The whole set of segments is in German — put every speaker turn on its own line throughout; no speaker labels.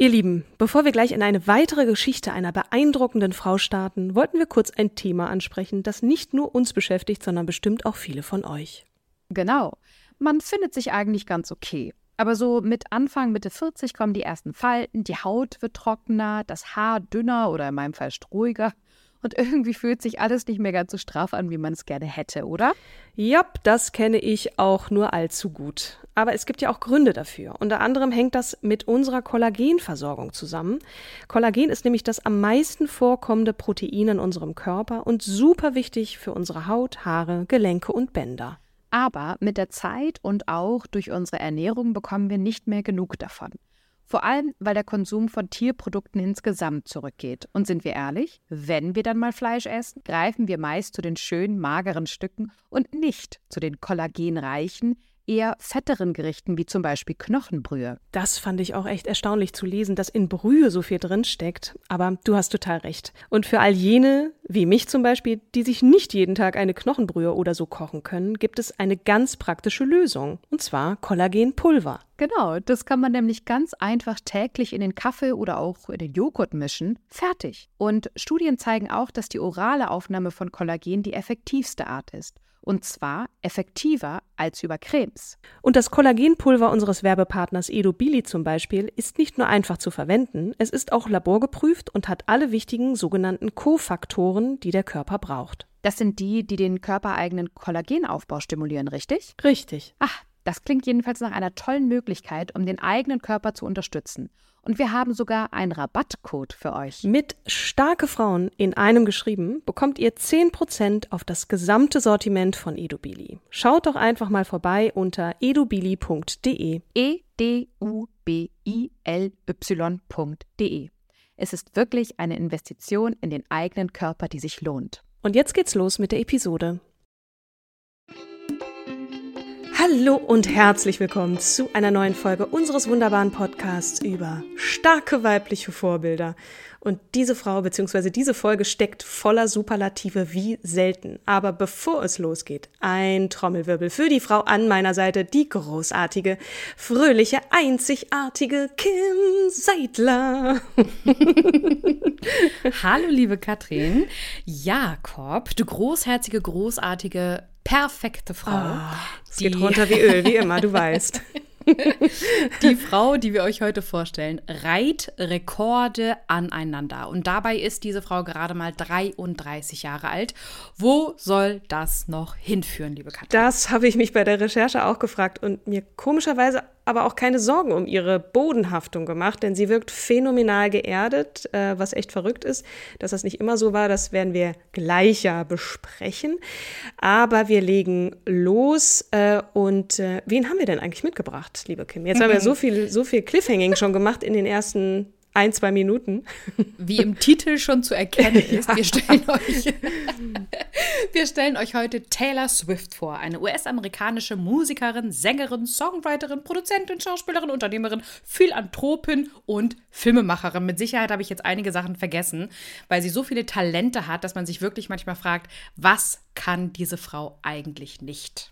Ihr Lieben, bevor wir gleich in eine weitere Geschichte einer beeindruckenden Frau starten, wollten wir kurz ein Thema ansprechen, das nicht nur uns beschäftigt, sondern bestimmt auch viele von euch.
Genau. Man findet sich eigentlich ganz okay. Aber so mit Anfang, Mitte 40 kommen die ersten Falten, die Haut wird trockener, das Haar dünner oder in meinem Fall strohiger. Und irgendwie fühlt sich alles nicht mehr ganz so straff an, wie man es gerne hätte, oder?
Jap, das kenne ich auch nur allzu gut. Aber es gibt ja auch Gründe dafür. Unter anderem hängt das mit unserer Kollagenversorgung zusammen. Kollagen ist nämlich das am meisten vorkommende Protein in unserem Körper und super wichtig für unsere Haut, Haare, Gelenke und Bänder.
Aber mit der Zeit und auch durch unsere Ernährung bekommen wir nicht mehr genug davon. Vor allem, weil der Konsum von Tierprodukten insgesamt zurückgeht. Und sind wir ehrlich, wenn wir dann mal Fleisch essen, greifen wir meist zu den schönen, mageren Stücken und nicht zu den kollagenreichen, eher fetteren Gerichten wie zum Beispiel Knochenbrühe.
Das fand ich auch echt erstaunlich zu lesen, dass in Brühe so viel drin steckt. Aber du hast total recht. Und für all jene, wie mich zum Beispiel, die sich nicht jeden Tag eine Knochenbrühe oder so kochen können, gibt es eine ganz praktische Lösung. Und zwar Kollagenpulver.
Genau, das kann man nämlich ganz einfach täglich in den Kaffee oder auch in den Joghurt mischen. Fertig. Und Studien zeigen auch, dass die orale Aufnahme von Kollagen die effektivste Art ist. Und zwar effektiver als über Cremes.
Und das Kollagenpulver unseres Werbepartners Edobili zum Beispiel ist nicht nur einfach zu verwenden, es ist auch laborgeprüft und hat alle wichtigen sogenannten Kofaktoren, die der Körper braucht.
Das sind die, die den körpereigenen Kollagenaufbau stimulieren, richtig?
Richtig.
Ach, das klingt jedenfalls nach einer tollen Möglichkeit, um den eigenen Körper zu unterstützen. Und wir haben sogar einen Rabattcode für euch.
Mit starke Frauen in einem geschrieben bekommt ihr 10% auf das gesamte Sortiment von Edubili. Schaut doch einfach mal vorbei unter edubili.de.
E E-D-U-B-I-L-Y.de. Es ist wirklich eine Investition in den eigenen Körper, die sich lohnt.
Und jetzt geht's los mit der Episode. Hallo und herzlich willkommen zu einer neuen Folge unseres wunderbaren Podcasts über starke weibliche Vorbilder. Und diese Frau bzw. diese Folge steckt voller Superlative wie selten. Aber bevor es losgeht, ein Trommelwirbel für die Frau an meiner Seite, die großartige, fröhliche, einzigartige Kim Seidler.
Hallo, liebe Katrin. Jakob, du großherzige, großartige, perfekte Frau.
Ah, es geht runter wie Öl, wie immer, du weißt.
Die Frau, die wir euch heute vorstellen, reiht Rekorde aneinander. Und dabei ist diese Frau gerade mal 33 Jahre alt. Wo soll das noch hinführen, liebe Katrin?
Das habe ich mich bei der Recherche auch gefragt und mir komischerweise aber auch keine Sorgen um ihre Bodenhaftung gemacht, denn sie wirkt phänomenal geerdet, äh, was echt verrückt ist. Dass das nicht immer so war, das werden wir gleicher besprechen. Aber wir legen los äh, und äh, wen haben wir denn eigentlich mitgebracht, liebe Kim? Jetzt haben wir so viel, so viel Cliffhanging schon gemacht in den ersten ein, zwei Minuten.
Wie im Titel schon zu erkennen ist, wir, stellen euch, wir stellen euch heute Taylor Swift vor, eine US-amerikanische Musikerin, Sängerin, Songwriterin, Produzentin, Schauspielerin, Unternehmerin, Philanthropin und Filmemacherin. Mit Sicherheit habe ich jetzt einige Sachen vergessen, weil sie so viele Talente hat, dass man sich wirklich manchmal fragt, was kann diese Frau eigentlich nicht?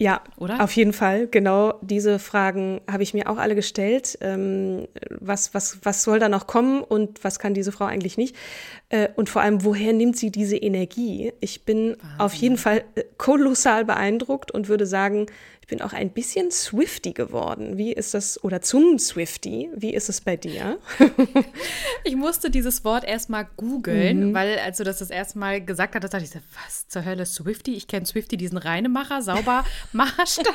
Ja,
Oder?
auf jeden Fall. Genau diese Fragen habe ich mir auch alle gestellt. Ähm, was, was, was soll da noch kommen und was kann diese Frau eigentlich nicht? Äh, und vor allem, woher nimmt sie diese Energie? Ich bin auf jeden Fall äh, kolossal beeindruckt und würde sagen, ich bin auch ein bisschen Swifty geworden. Wie ist das, oder zum Swifty, wie ist es bei dir?
ich musste dieses Wort erstmal googeln, mhm. weil als du das das erste Mal gesagt hast, dachte ich so, was zur Hölle Swifty? Ich kenne Swifty, diesen Reinemacher, Saubermacherstab.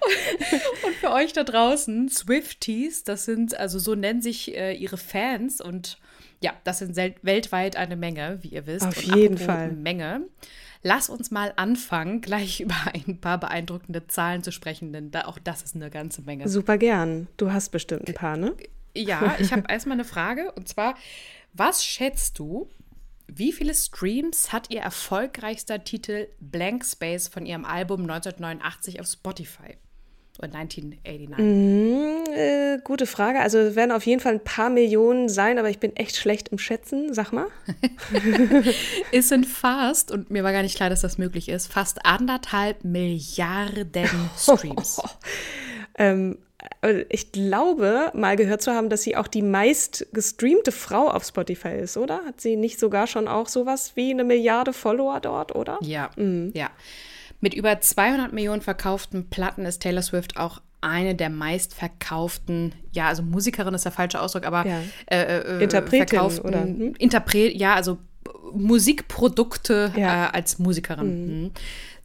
und, und für euch da draußen, Swifties, das sind, also so nennen sich äh, ihre Fans und ja, das sind weltweit eine Menge, wie ihr wisst.
Auf und jeden Fall.
Menge. Lass uns mal anfangen, gleich über ein paar beeindruckende Zahlen zu sprechen, denn da, auch das ist eine ganze Menge.
Super gern. Du hast bestimmt ein paar, ne?
Ja, ich habe erstmal eine Frage und zwar, was schätzt du, wie viele Streams hat ihr erfolgreichster Titel Blank Space von ihrem Album 1989 auf Spotify? Oder 1989?
Mm, äh, gute Frage. Also es werden auf jeden Fall ein paar Millionen sein, aber ich bin echt schlecht im Schätzen. Sag mal.
es sind fast, und mir war gar nicht klar, dass das möglich ist, fast anderthalb Milliarden Streams.
ähm, äh, ich glaube, mal gehört zu haben, dass sie auch die meist gestreamte Frau auf Spotify ist, oder? Hat sie nicht sogar schon auch sowas wie eine Milliarde Follower dort, oder?
Ja, mhm. ja. Mit über 200 Millionen verkauften Platten ist Taylor Swift auch eine der meistverkauften, ja, also Musikerin ist der falsche Ausdruck, aber
ja.
äh, äh, Interpretin oder hm? Interpret, ja, also Musikprodukte ja. äh, als Musikerin. Mhm.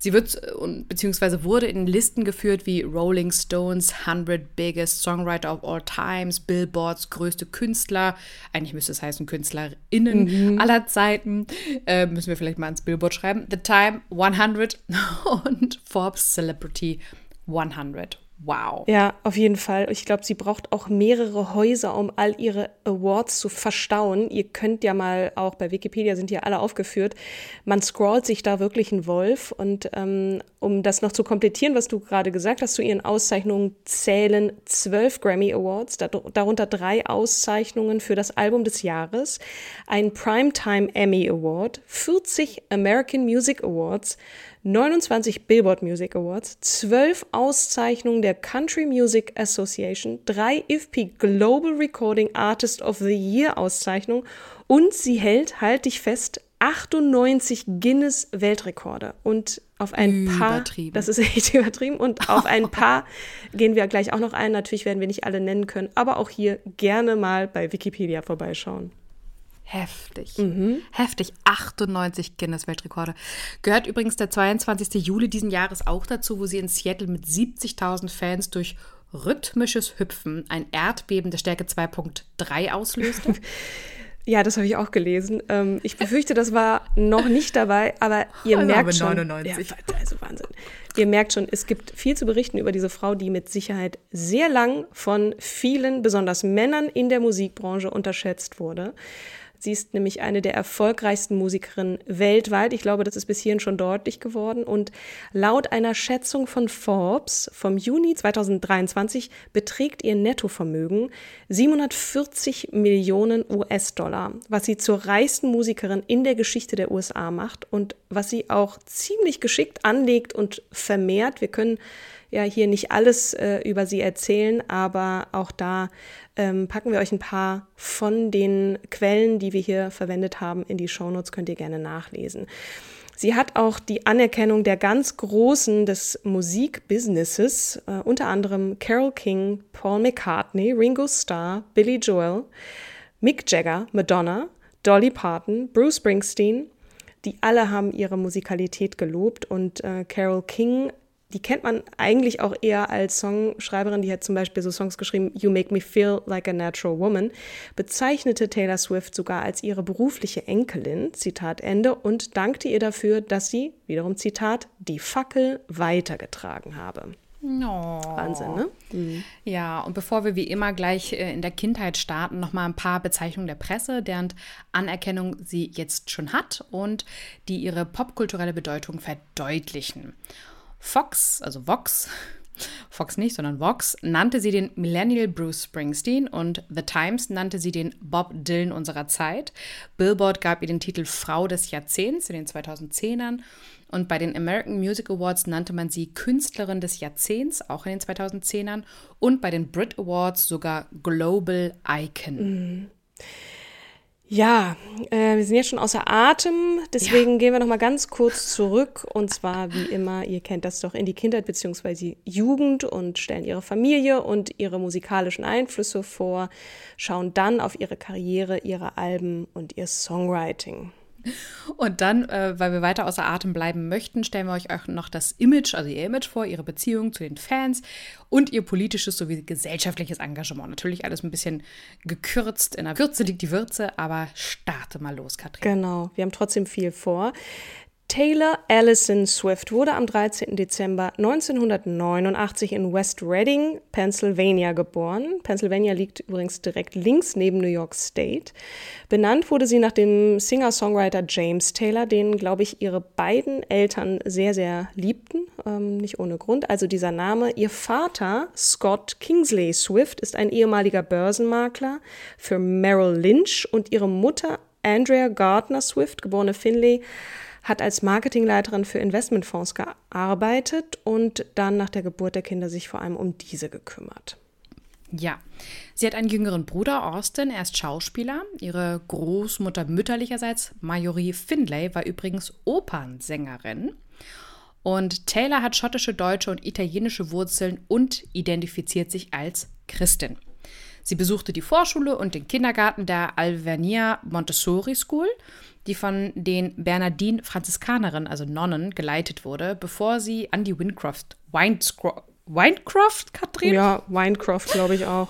Sie wird beziehungsweise wurde in Listen geführt wie Rolling Stones 100 Biggest Songwriter of All Times, Billboards größte Künstler, eigentlich müsste es heißen KünstlerInnen mhm. aller Zeiten, äh, müssen wir vielleicht mal ins Billboard schreiben, The Time 100 und Forbes Celebrity 100. Wow.
Ja, auf jeden Fall. Ich glaube, sie braucht auch mehrere Häuser, um all ihre Awards zu verstauen. Ihr könnt ja mal auch bei Wikipedia sind ja alle aufgeführt. Man scrollt sich da wirklich einen Wolf. Und ähm, um das noch zu komplettieren, was du gerade gesagt hast, zu ihren Auszeichnungen zählen zwölf Grammy Awards, darunter drei Auszeichnungen für das Album des Jahres, ein Primetime Emmy Award, 40 American Music Awards, 29 Billboard Music Awards, 12 Auszeichnungen der Country Music Association, 3 IFPI Global Recording Artist of the Year Auszeichnungen und sie hält, halt dich fest, 98 Guinness Weltrekorde und auf ein paar, das ist echt übertrieben und auf ein paar gehen wir gleich auch noch ein. Natürlich werden wir nicht alle nennen können, aber auch hier gerne mal bei Wikipedia vorbeischauen.
Heftig. Mhm. Heftig. 98 Guinness-Weltrekorde. Gehört übrigens der 22. Juli diesen Jahres auch dazu, wo sie in Seattle mit 70.000 Fans durch rhythmisches Hüpfen ein Erdbeben der Stärke 2.3 auslöste.
Ja, das habe ich auch gelesen. Ähm, ich befürchte, das war noch nicht dabei, aber ihr also merkt schon.
99. Ja,
also Wahnsinn. Ihr merkt schon, es gibt viel zu berichten über diese Frau, die mit Sicherheit sehr lang von vielen, besonders Männern in der Musikbranche unterschätzt wurde. Sie ist nämlich eine der erfolgreichsten Musikerinnen weltweit. Ich glaube, das ist bis hierhin schon deutlich geworden. Und laut einer Schätzung von Forbes vom Juni 2023 beträgt ihr Nettovermögen 740 Millionen US-Dollar, was sie zur reichsten Musikerin in der Geschichte der USA macht und was sie auch ziemlich geschickt anlegt und vermehrt. Wir können ja hier nicht alles äh, über sie erzählen, aber auch da ähm, packen wir euch ein paar von den Quellen, die wir hier verwendet haben, in die Shownotes, könnt ihr gerne nachlesen. Sie hat auch die Anerkennung der ganz Großen des Musikbusinesses, äh, unter anderem Carole King, Paul McCartney, Ringo Starr, Billy Joel, Mick Jagger, Madonna, Dolly Parton, Bruce Springsteen. Die alle haben ihre Musikalität gelobt und äh, Carole King die kennt man eigentlich auch eher als Songschreiberin. Die hat zum Beispiel so Songs geschrieben, You Make Me Feel Like a Natural Woman, bezeichnete Taylor Swift sogar als ihre berufliche Enkelin, Zitat Ende, und dankte ihr dafür, dass sie, wiederum Zitat, die Fackel weitergetragen habe.
Oh.
Wahnsinn, ne?
Mhm. Ja, und bevor wir wie immer gleich äh, in der Kindheit starten, nochmal ein paar Bezeichnungen der Presse, deren Anerkennung sie jetzt schon hat und die ihre popkulturelle Bedeutung verdeutlichen. Fox, also Vox, Fox nicht, sondern Vox, nannte sie den Millennial Bruce Springsteen und The Times nannte sie den Bob Dylan unserer Zeit. Billboard gab ihr den Titel Frau des Jahrzehnts in den 2010ern und bei den American Music Awards nannte man sie Künstlerin des Jahrzehnts, auch in den 2010ern und bei den Brit Awards sogar Global Icon.
Mhm. Ja, äh, wir sind jetzt schon außer Atem, deswegen ja. gehen wir noch mal ganz kurz zurück und zwar wie immer, ihr kennt das doch in die Kindheit bzw. Jugend und stellen ihre Familie und ihre musikalischen Einflüsse vor, schauen dann auf ihre Karriere, ihre Alben und ihr Songwriting.
Und dann, äh, weil wir weiter außer Atem bleiben möchten, stellen wir euch auch noch das Image, also ihr Image vor, ihre Beziehung zu den Fans und ihr politisches sowie gesellschaftliches Engagement. Natürlich alles ein bisschen gekürzt. In der Würze liegt die Würze, aber starte mal los, Katrin.
Genau, wir haben trotzdem viel vor. Taylor Allison Swift wurde am 13. Dezember 1989 in West Reading, Pennsylvania geboren. Pennsylvania liegt übrigens direkt links neben New York State. Benannt wurde sie nach dem Singer-Songwriter James Taylor, den, glaube ich, ihre beiden Eltern sehr, sehr liebten. Ähm, nicht ohne Grund. Also dieser Name. Ihr Vater, Scott Kingsley Swift, ist ein ehemaliger Börsenmakler für Merrill Lynch und ihre Mutter, Andrea Gardner Swift, geborene Finley, hat als Marketingleiterin für Investmentfonds gearbeitet und dann nach der Geburt der Kinder sich vor allem um diese gekümmert.
Ja, sie hat einen jüngeren Bruder, Austin, er ist Schauspieler. Ihre Großmutter mütterlicherseits, Majorie Findlay, war übrigens Opernsängerin. Und Taylor hat schottische, deutsche und italienische Wurzeln und identifiziert sich als Christin. Sie besuchte die Vorschule und den Kindergarten der Alvernia Montessori School die von den Bernardin Franziskanerinnen, also Nonnen, geleitet wurde, bevor sie an die Wincroft, Winecroft, Winecroft, Katrin?
Ja, Winecroft, glaube ich auch.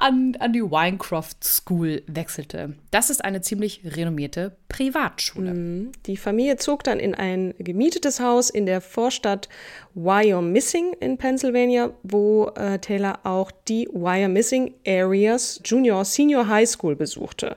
An, an die Winecroft School wechselte. Das ist eine ziemlich renommierte Privatschule.
Mhm. Die Familie zog dann in ein gemietetes Haus in der Vorstadt Wyomissing in Pennsylvania, wo äh, Taylor auch die Wyomissing Areas Junior Senior High School besuchte.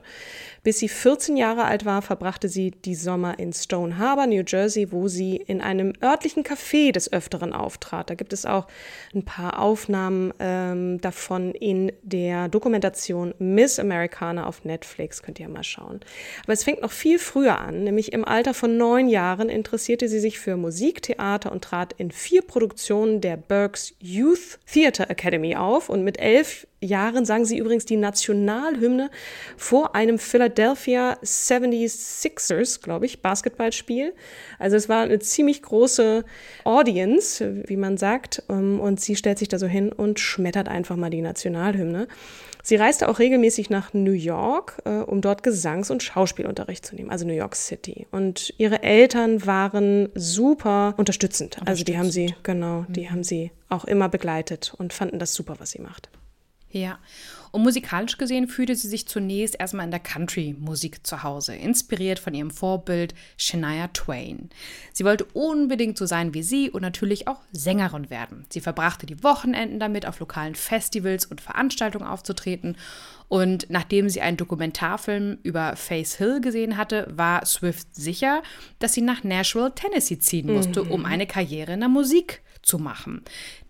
Bis sie 14 Jahre alt war, verbrachte sie die Sommer in Stone Harbor, New Jersey, wo sie in einem örtlichen Café des Öfteren auftrat. Da gibt es auch ein paar Aufnahmen ähm, davon in der Dokumentation Miss Americana auf Netflix. Könnt ihr mal schauen. Aber es fängt noch viel früher an, nämlich im Alter von neun Jahren interessierte sie sich für Musik, Theater und trat in vier Produktionen der Berks Youth Theater Academy auf. Und mit elf Jahren sang sie übrigens die Nationalhymne vor einem Philadelphia 76ers, glaube ich, Basketballspiel. Also es war eine ziemlich große Audience, wie man sagt. Ähm, und sie stellt sich da so hin und schmettert einfach mal die Nationalhymne. Sie reiste auch regelmäßig nach New York, äh, um dort Gesangs- und Schauspielunterricht zu nehmen, also New York City. Und ihre Eltern waren super unterstützend. Also die haben sie, genau, die mhm. haben sie auch immer begleitet und fanden das super, was sie macht.
Ja, und musikalisch gesehen fühlte sie sich zunächst erstmal in der Country-Musik zu Hause, inspiriert von ihrem Vorbild Shania Twain. Sie wollte unbedingt so sein wie sie und natürlich auch Sängerin werden. Sie verbrachte die Wochenenden damit, auf lokalen Festivals und Veranstaltungen aufzutreten. Und nachdem sie einen Dokumentarfilm über Face Hill gesehen hatte, war Swift sicher, dass sie nach Nashville, Tennessee ziehen musste, mhm. um eine Karriere in der Musik zu machen.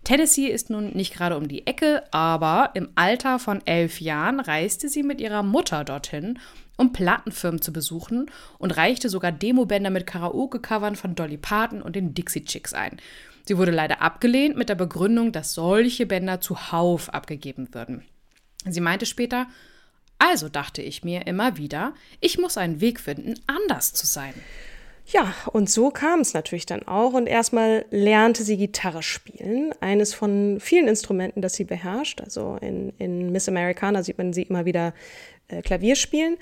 Tennessee ist nun nicht gerade um die Ecke, aber im Alter von elf Jahren reiste sie mit ihrer Mutter dorthin, um Plattenfirmen zu besuchen und reichte sogar Demobänder mit Karaoke-Covern von Dolly Parton und den Dixie Chicks ein. Sie wurde leider abgelehnt mit der Begründung, dass solche Bänder zuhauf abgegeben würden. Sie meinte später, also dachte ich mir immer wieder, ich muss einen Weg finden, anders zu sein.
Ja, und so kam es natürlich dann auch. Und erstmal lernte sie Gitarre spielen, eines von vielen Instrumenten, das sie beherrscht. Also in, in Miss Americana sieht man sie immer wieder äh, Klavier spielen.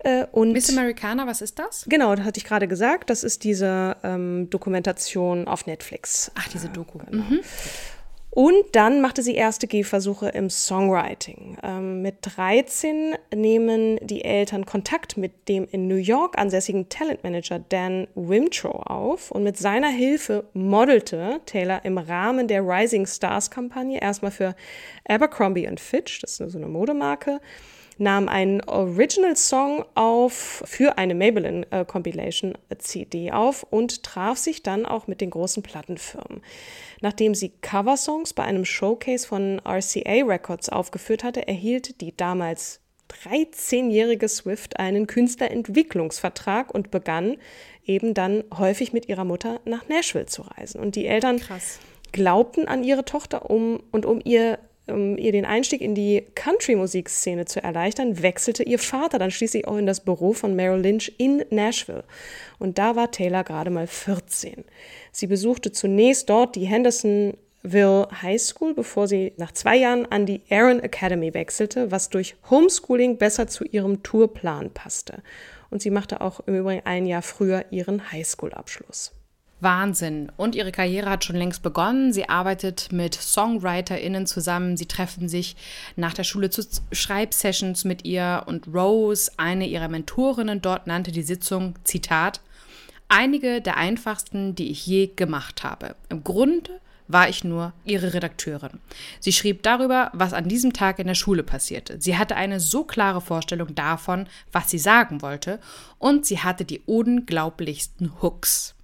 Äh, und Miss Americana, was ist das?
Genau, das hatte ich gerade gesagt. Das ist diese ähm, Dokumentation auf Netflix.
Ach, diese Doku. Genau. Mhm.
Und dann machte sie erste Gehversuche im Songwriting. Ähm, mit 13 nehmen die Eltern Kontakt mit dem in New York ansässigen Talentmanager Dan Wimtrow auf und mit seiner Hilfe modelte Taylor im Rahmen der Rising Stars Kampagne erstmal für Abercrombie Fitch, das ist so eine Modemarke, nahm einen Original Song auf für eine Maybelline äh, Compilation CD auf und traf sich dann auch mit den großen Plattenfirmen. Nachdem sie Coversongs bei einem Showcase von RCA Records aufgeführt hatte, erhielt die damals 13-jährige Swift einen Künstlerentwicklungsvertrag und begann eben dann häufig mit ihrer Mutter nach Nashville zu reisen. Und die Eltern Krass. glaubten an ihre Tochter um und um ihr um ihr den Einstieg in die Country-Musikszene zu erleichtern, wechselte ihr Vater dann schließlich auch in das Büro von Merrill Lynch in Nashville. Und da war Taylor gerade mal 14. Sie besuchte zunächst dort die Hendersonville High School, bevor sie nach zwei Jahren an die Aaron Academy wechselte, was durch Homeschooling besser zu ihrem Tourplan passte. Und sie machte auch im Übrigen ein Jahr früher ihren Highschool-Abschluss.
Wahnsinn. Und ihre Karriere hat schon längst begonnen. Sie arbeitet mit SongwriterInnen zusammen. Sie treffen sich nach der Schule zu Schreibsessions mit ihr. Und Rose, eine ihrer Mentorinnen dort, nannte die Sitzung, Zitat, einige der einfachsten, die ich je gemacht habe. Im Grunde war ich nur ihre Redakteurin. Sie schrieb darüber, was an diesem Tag in der Schule passierte. Sie hatte eine so klare Vorstellung davon, was sie sagen wollte, und sie hatte die unglaublichsten Hooks.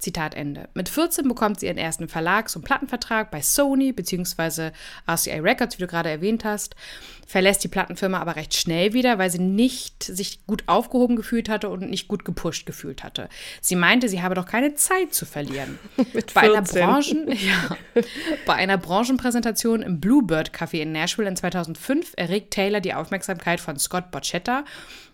Zitat Ende. Mit 14 bekommt sie ihren ersten Verlags- und Plattenvertrag bei Sony bzw. RCA Records, wie du gerade erwähnt hast, verlässt die Plattenfirma aber recht schnell wieder, weil sie nicht sich gut aufgehoben gefühlt hatte und nicht gut gepusht gefühlt hatte. Sie meinte, sie habe doch keine Zeit zu verlieren.
Mit
bei, einer
14.
Branchen, ja, bei einer Branchenpräsentation im Bluebird Café in Nashville in 2005 erregt Taylor die Aufmerksamkeit von Scott Borchetta,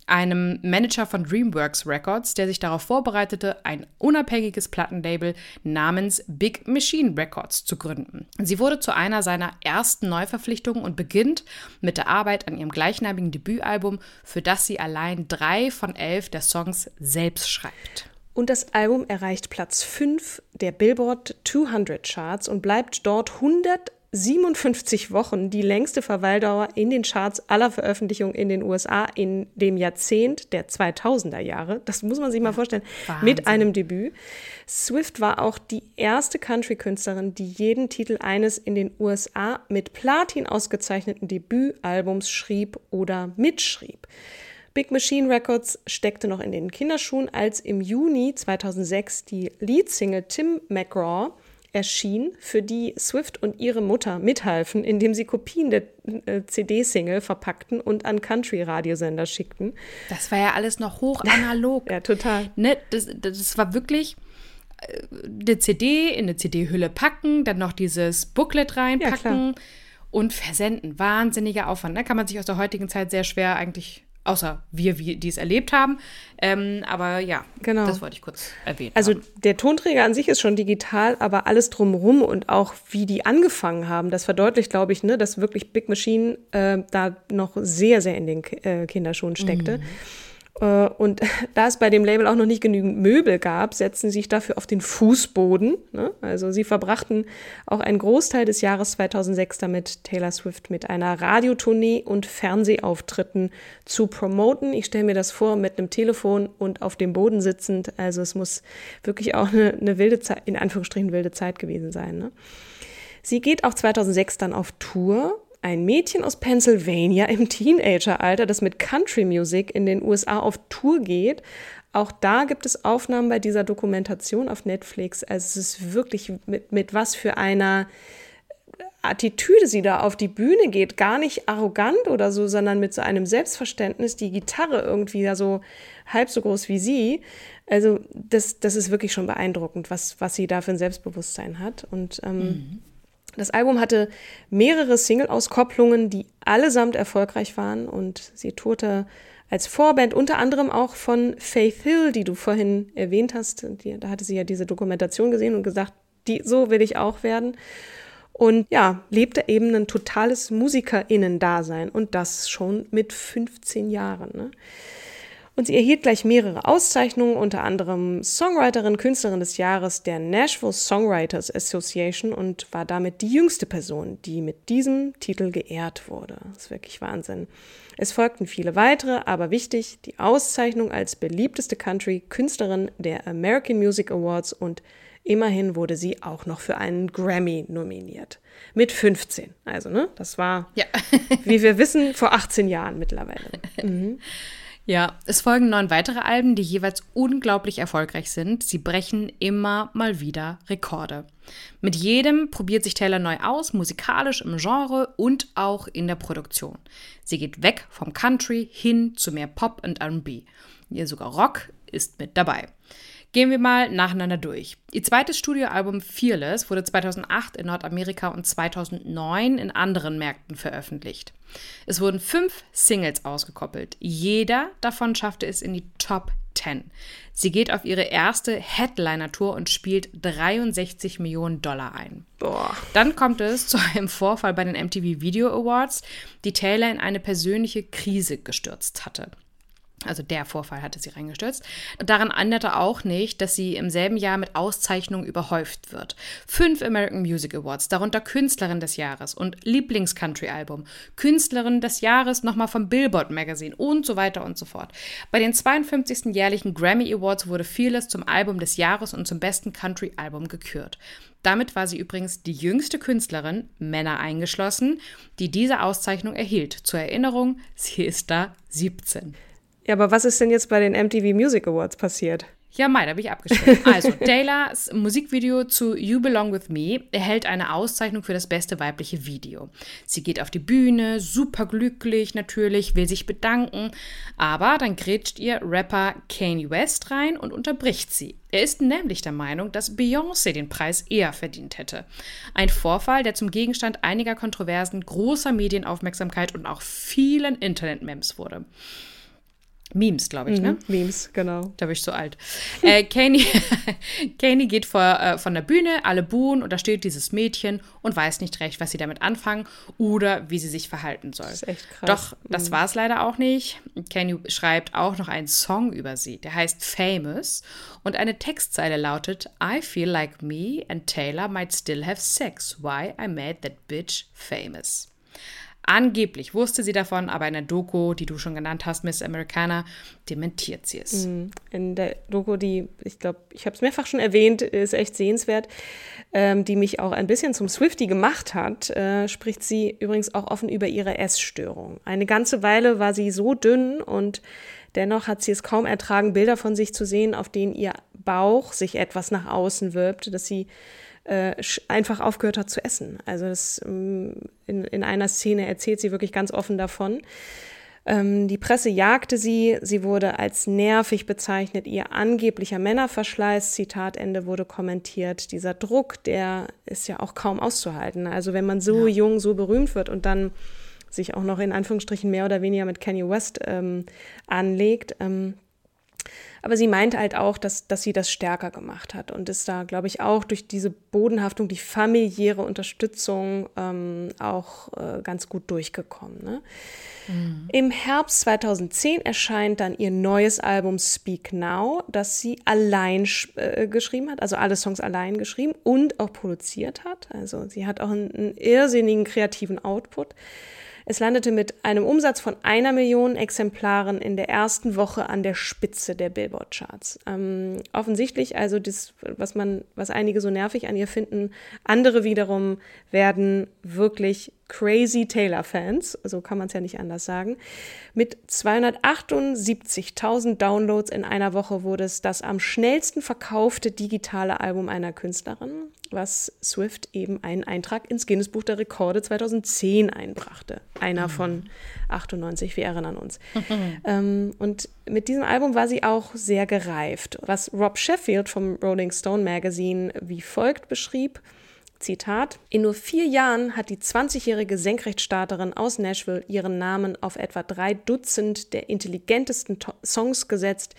einem Manager von DreamWorks Records, der sich darauf vorbereitete, ein unabhängiges Plattenlabel namens Big Machine Records zu gründen. Sie wurde zu einer seiner ersten Neuverpflichtungen und beginnt mit der Arbeit an ihrem gleichnamigen Debütalbum, für das sie allein drei von elf der Songs selbst schreibt.
Und das Album erreicht Platz 5 der Billboard 200 Charts und bleibt dort 157 Wochen, die längste Verweildauer in den Charts aller Veröffentlichungen in den USA in dem Jahrzehnt der 2000er Jahre. Das muss man sich mal vorstellen, mit
Wahnsinn.
einem Debüt. Swift war auch die erste Country-Künstlerin, die jeden Titel eines in den USA mit Platin ausgezeichneten Debütalbums schrieb oder mitschrieb. Big Machine Records steckte noch in den Kinderschuhen, als im Juni 2006 die Leadsingle Tim McGraw erschien, für die Swift und ihre Mutter mithalfen, indem sie Kopien der äh, CD-Single verpackten und an Country-Radiosender schickten.
Das war ja alles noch hoch analog.
Ja, total.
Ne, das, das war wirklich äh, eine CD in eine CD-Hülle packen, dann noch dieses Booklet reinpacken und versenden. Wahnsinniger Aufwand. Da kann man sich aus der heutigen Zeit sehr schwer eigentlich, außer wir, wie die es erlebt haben. Ähm, aber ja,
Genau.
das wollte ich kurz erwähnen.
Also
haben.
der Tonträger an sich ist schon digital, aber alles drumherum und auch wie die angefangen haben, das verdeutlicht, glaube ich, ne, dass wirklich Big Machine äh, da noch sehr, sehr in den Ki- äh, Kinderschuhen steckte. Äh, und da es bei dem Label auch noch nicht genügend Möbel gab, setzten sie sich dafür auf den Fußboden. Ne? Also sie verbrachten auch einen Großteil des Jahres 2006 damit, Taylor Swift mit einer Radiotournee und Fernsehauftritten zu promoten. Ich stelle mir das vor, mit einem Telefon und auf dem Boden sitzend. Also es muss wirklich auch eine, eine wilde Zeit, in Anführungsstrichen wilde Zeit gewesen sein. Ne? Sie geht auch 2006 dann auf Tour. Ein Mädchen aus Pennsylvania im Teenageralter, das mit Country Music in den USA auf Tour geht. Auch da gibt es Aufnahmen bei dieser Dokumentation auf Netflix. Also es ist wirklich mit, mit was für einer Attitüde sie da auf die Bühne geht, gar nicht arrogant oder so, sondern mit so einem Selbstverständnis, die Gitarre irgendwie ja so halb so groß wie sie. Also das, das ist wirklich schon beeindruckend, was, was sie da für ein Selbstbewusstsein hat. Und ähm, das Album hatte mehrere Single-Auskopplungen, die allesamt erfolgreich waren und sie tourte als Vorband unter anderem auch von Faith Hill, die du vorhin erwähnt hast. Die, da hatte sie ja diese Dokumentation gesehen und gesagt, die, so will ich auch werden. Und ja, lebte eben ein totales MusikerInnen-Dasein und das schon mit 15 Jahren. Ne? Und sie erhielt gleich mehrere Auszeichnungen, unter anderem Songwriterin, Künstlerin des Jahres der Nashville Songwriters Association und war damit die jüngste Person, die mit diesem Titel geehrt wurde. Das ist wirklich Wahnsinn. Es folgten viele weitere, aber wichtig, die Auszeichnung als beliebteste Country-Künstlerin der American Music Awards und immerhin wurde sie auch noch für einen Grammy nominiert. Mit 15. Also, ne, das war,
Ja.
wie wir wissen, vor 18 Jahren mittlerweile.
Ja, es folgen neun weitere Alben, die jeweils unglaublich erfolgreich sind. Sie brechen immer mal wieder Rekorde. Mit jedem probiert sich Taylor neu aus, musikalisch im Genre und auch in der Produktion. Sie geht weg vom Country hin zu mehr Pop und R&B. Ihr sogar Rock ist mit dabei. Gehen wir mal nacheinander durch. Ihr zweites Studioalbum Fearless wurde 2008 in Nordamerika und 2009 in anderen Märkten veröffentlicht. Es wurden fünf Singles ausgekoppelt. Jeder davon schaffte es in die Top 10. Sie geht auf ihre erste Headliner-Tour und spielt 63 Millionen Dollar ein.
Boah.
Dann kommt es zu einem Vorfall bei den MTV Video Awards, die Taylor in eine persönliche Krise gestürzt hatte. Also der Vorfall hatte sie reingestürzt. Daran änderte auch nicht, dass sie im selben Jahr mit Auszeichnungen überhäuft wird. Fünf American Music Awards, darunter Künstlerin des Jahres und Lieblings-Country-Album, Künstlerin des Jahres nochmal vom Billboard Magazine und so weiter und so fort. Bei den 52. jährlichen Grammy Awards wurde Fearless zum Album des Jahres und zum besten Country-Album gekürt. Damit war sie übrigens die jüngste Künstlerin, Männer eingeschlossen, die diese Auszeichnung erhielt. Zur Erinnerung, sie ist da 17.
Ja, aber was ist denn jetzt bei den MTV Music Awards passiert?
Ja, Mai, da bin ich abgeschrieben. Also, Taylors Musikvideo zu You Belong With Me erhält eine Auszeichnung für das beste weibliche Video. Sie geht auf die Bühne, super glücklich natürlich, will sich bedanken, aber dann grätscht ihr Rapper Kanye West rein und unterbricht sie. Er ist nämlich der Meinung, dass Beyoncé den Preis eher verdient hätte. Ein Vorfall, der zum Gegenstand einiger Kontroversen, großer Medienaufmerksamkeit und auch vielen Internet-Memes wurde. Memes, glaube ich, ne?
Mhm, Memes, genau.
Da bin ich so alt. Äh, Kanye, Kanye geht vor, äh, von der Bühne, alle buhen und da steht dieses Mädchen und weiß nicht recht, was sie damit anfangen oder wie sie sich verhalten soll.
Das ist echt krass.
Doch das war es leider auch nicht. Kanye schreibt auch noch einen Song über sie, der heißt Famous und eine Textzeile lautet I feel like me and Taylor might still have sex. Why I made that bitch famous. Angeblich wusste sie davon, aber in der Doku, die du schon genannt hast, Miss Americana, dementiert sie es.
In der Doku, die, ich glaube, ich habe es mehrfach schon erwähnt, ist echt sehenswert, ähm, die mich auch ein bisschen zum Swifty gemacht hat, äh, spricht sie übrigens auch offen über ihre Essstörung. Eine ganze Weile war sie so dünn und dennoch hat sie es kaum ertragen, Bilder von sich zu sehen, auf denen ihr Bauch sich etwas nach außen wirbt, dass sie äh, einfach aufgehört hat zu essen. Also das, ähm, in, in einer Szene erzählt sie wirklich ganz offen davon. Ähm, die Presse jagte sie, sie wurde als nervig bezeichnet, ihr angeblicher Männerverschleiß, Zitat Ende, wurde kommentiert. Dieser Druck, der ist ja auch kaum auszuhalten. Also wenn man so ja. jung, so berühmt wird und dann sich auch noch in Anführungsstrichen mehr oder weniger mit Kanye West ähm, anlegt, ähm, aber sie meint halt auch, dass, dass sie das stärker gemacht hat und ist da, glaube ich, auch durch diese Bodenhaftung, die familiäre Unterstützung ähm, auch äh, ganz gut durchgekommen. Ne? Mhm. Im Herbst 2010 erscheint dann ihr neues Album Speak Now, das sie allein äh, geschrieben hat, also alle Songs allein geschrieben und auch produziert hat. Also sie hat auch einen, einen irrsinnigen kreativen Output. Es landete mit einem Umsatz von einer Million Exemplaren in der ersten Woche an der Spitze der Billboard-Charts. Ähm, offensichtlich, also das, was man, was einige so nervig an ihr finden, andere wiederum werden wirklich Crazy Taylor-Fans, so kann man es ja nicht anders sagen. Mit 278.000 Downloads in einer Woche wurde es das am schnellsten verkaufte digitale Album einer Künstlerin, was Swift eben einen Eintrag ins Guinness Buch der Rekorde 2010 einbrachte. Einer von 98, wir erinnern uns. ähm, und mit diesem Album war sie auch sehr gereift, was Rob Sheffield vom Rolling Stone Magazine wie folgt beschrieb. Zitat, in nur vier Jahren hat die 20-jährige Senkrechtstarterin aus Nashville ihren Namen auf etwa drei Dutzend der intelligentesten to Songs gesetzt,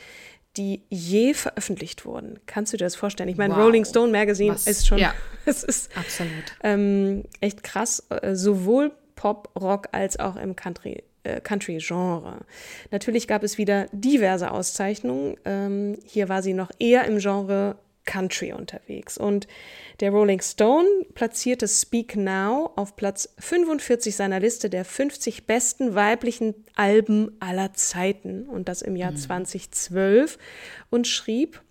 die je veröffentlicht wurden. Kannst du dir das vorstellen? Ich meine, wow. Rolling Stone Magazine Was? ist schon,
ja.
es ist
absolut
ähm, echt krass, äh, sowohl Pop, Rock als auch im Country äh, Country-Genre. Natürlich gab es wieder diverse Auszeichnungen. Ähm, hier war sie noch eher im Genre Country unterwegs. Und der Rolling Stone platzierte Speak Now auf Platz 45 seiner Liste der 50 besten weiblichen Alben aller Zeiten und das im Jahr mhm. 2012 und schrieb,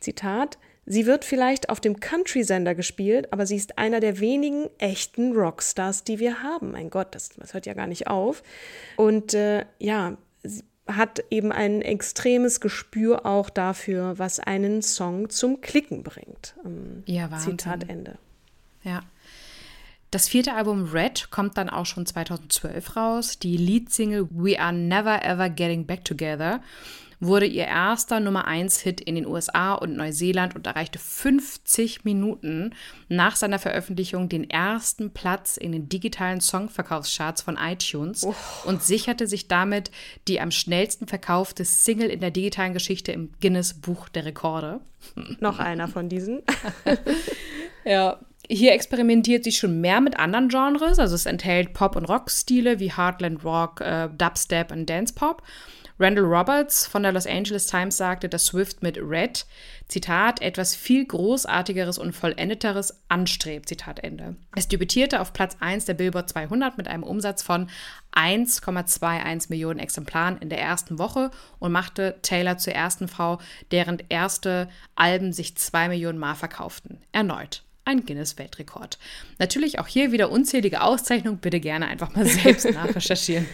Zitat, Sie wird vielleicht auf dem Country-Sender gespielt, aber sie ist einer der wenigen echten Rockstars, die wir haben. Mein Gott, das, das hört ja gar nicht auf. Und äh, ja, hat eben ein extremes Gespür auch dafür, was einen Song zum Klicken bringt.
Ähm, ja, Wahnsinn.
Zitat Ende.
Ja. Das vierte Album Red kommt dann auch schon 2012 raus. Die Leadsingle We Are Never Ever Getting Back Together wurde ihr erster Nummer 1-Hit in den USA und Neuseeland und erreichte 50 Minuten nach seiner Veröffentlichung den ersten Platz in den digitalen Songverkaufscharts von iTunes oh. und sicherte sich damit die am schnellsten verkaufte Single in der digitalen Geschichte im Guinness Buch der Rekorde.
Noch einer von diesen.
ja, hier experimentiert sie schon mehr mit anderen Genres. Also es enthält Pop- und Rock-Stile wie Heartland Rock, äh, Dubstep und Dance Pop. Randall Roberts von der Los Angeles Times sagte, dass Swift mit Red, Zitat, etwas viel Großartigeres und Vollendeteres anstrebt, Zitat Ende. Es debütierte auf Platz 1 der Billboard 200 mit einem Umsatz von 1,21 Millionen Exemplaren in der ersten Woche und machte Taylor zur ersten Frau, deren erste Alben sich 2 Millionen Mal verkauften. Erneut ein Guinness-Weltrekord. Natürlich auch hier wieder unzählige Auszeichnungen. Bitte gerne einfach mal selbst nachrecherchieren.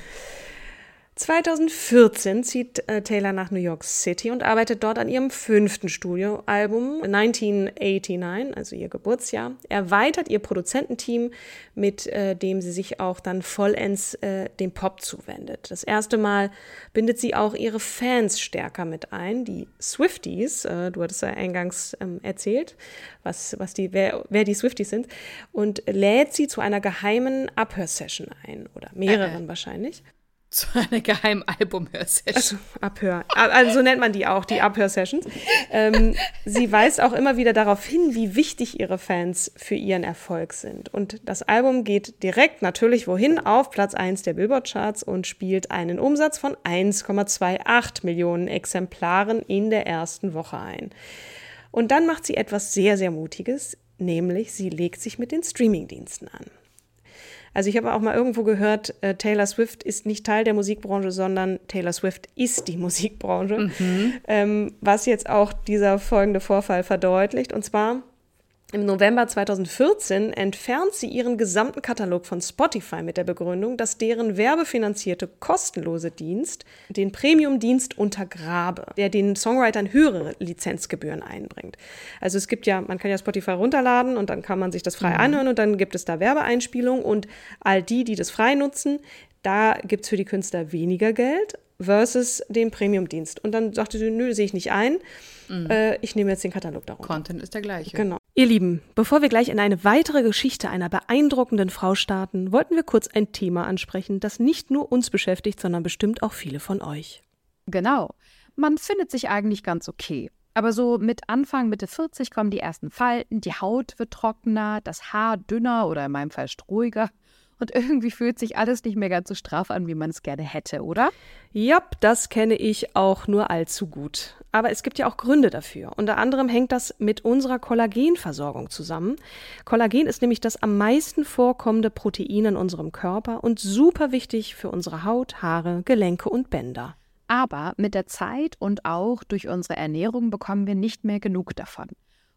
2014 zieht äh, Taylor nach New York City und arbeitet dort an ihrem fünften Studioalbum 1989, also ihr Geburtsjahr, erweitert ihr Produzententeam, mit äh, dem sie sich auch dann vollends äh, dem Pop zuwendet. Das erste Mal bindet sie auch ihre Fans stärker mit ein, die Swifties, äh, du hattest ja eingangs ähm, erzählt, was, was die, wer, wer die Swifties sind, und lädt sie zu einer geheimen Abhörsession ein, oder mehreren äh, wahrscheinlich
zu einer geheimen Albumhörsession.
Also, Abhör. Also so nennt man die auch, die Abhörsessions. Ähm, sie weist auch immer wieder darauf hin, wie wichtig ihre Fans für ihren Erfolg sind. Und das Album geht direkt natürlich wohin auf Platz 1 der Billboard-Charts und spielt einen Umsatz von 1,28 Millionen Exemplaren in der ersten Woche ein. Und dann macht sie etwas sehr, sehr Mutiges, nämlich sie legt sich mit den Streamingdiensten an. Also ich habe auch mal irgendwo gehört, äh, Taylor Swift ist nicht Teil der Musikbranche, sondern Taylor Swift ist die Musikbranche. Mhm. Ähm, was jetzt auch dieser folgende Vorfall verdeutlicht. Und zwar im November 2014 entfernt sie ihren gesamten Katalog von Spotify mit der Begründung, dass deren werbefinanzierte kostenlose Dienst den Premium-Dienst untergrabe, der den Songwritern höhere Lizenzgebühren einbringt. Also es gibt ja, man kann ja Spotify runterladen und dann kann man sich das frei mhm. anhören und dann gibt es da Werbeeinspielungen und all die, die das frei nutzen, da gibt es für die Künstler weniger Geld versus den Premium-Dienst. Und dann sagte sie, nö, sehe ich nicht ein. Mhm. Äh, ich nehme jetzt den Katalog darunter.
Content ist der gleiche.
Genau. Ihr Lieben, bevor wir gleich in eine weitere Geschichte einer beeindruckenden Frau starten, wollten wir kurz ein Thema ansprechen, das nicht nur uns beschäftigt, sondern bestimmt auch viele von euch.
Genau. Man findet sich eigentlich ganz okay. Aber so mit Anfang, Mitte 40 kommen die ersten Falten, die Haut wird trockener, das Haar dünner oder in meinem Fall strohiger. Und irgendwie fühlt sich alles nicht mehr ganz so straff an, wie man es gerne hätte, oder?
Ja, das kenne ich auch nur allzu gut. Aber es gibt ja auch Gründe dafür. Unter anderem hängt das mit unserer Kollagenversorgung zusammen. Kollagen ist nämlich das am meisten vorkommende Protein in unserem Körper und super wichtig für unsere Haut, Haare, Gelenke und Bänder.
Aber mit der Zeit und auch durch unsere Ernährung bekommen wir nicht mehr genug davon.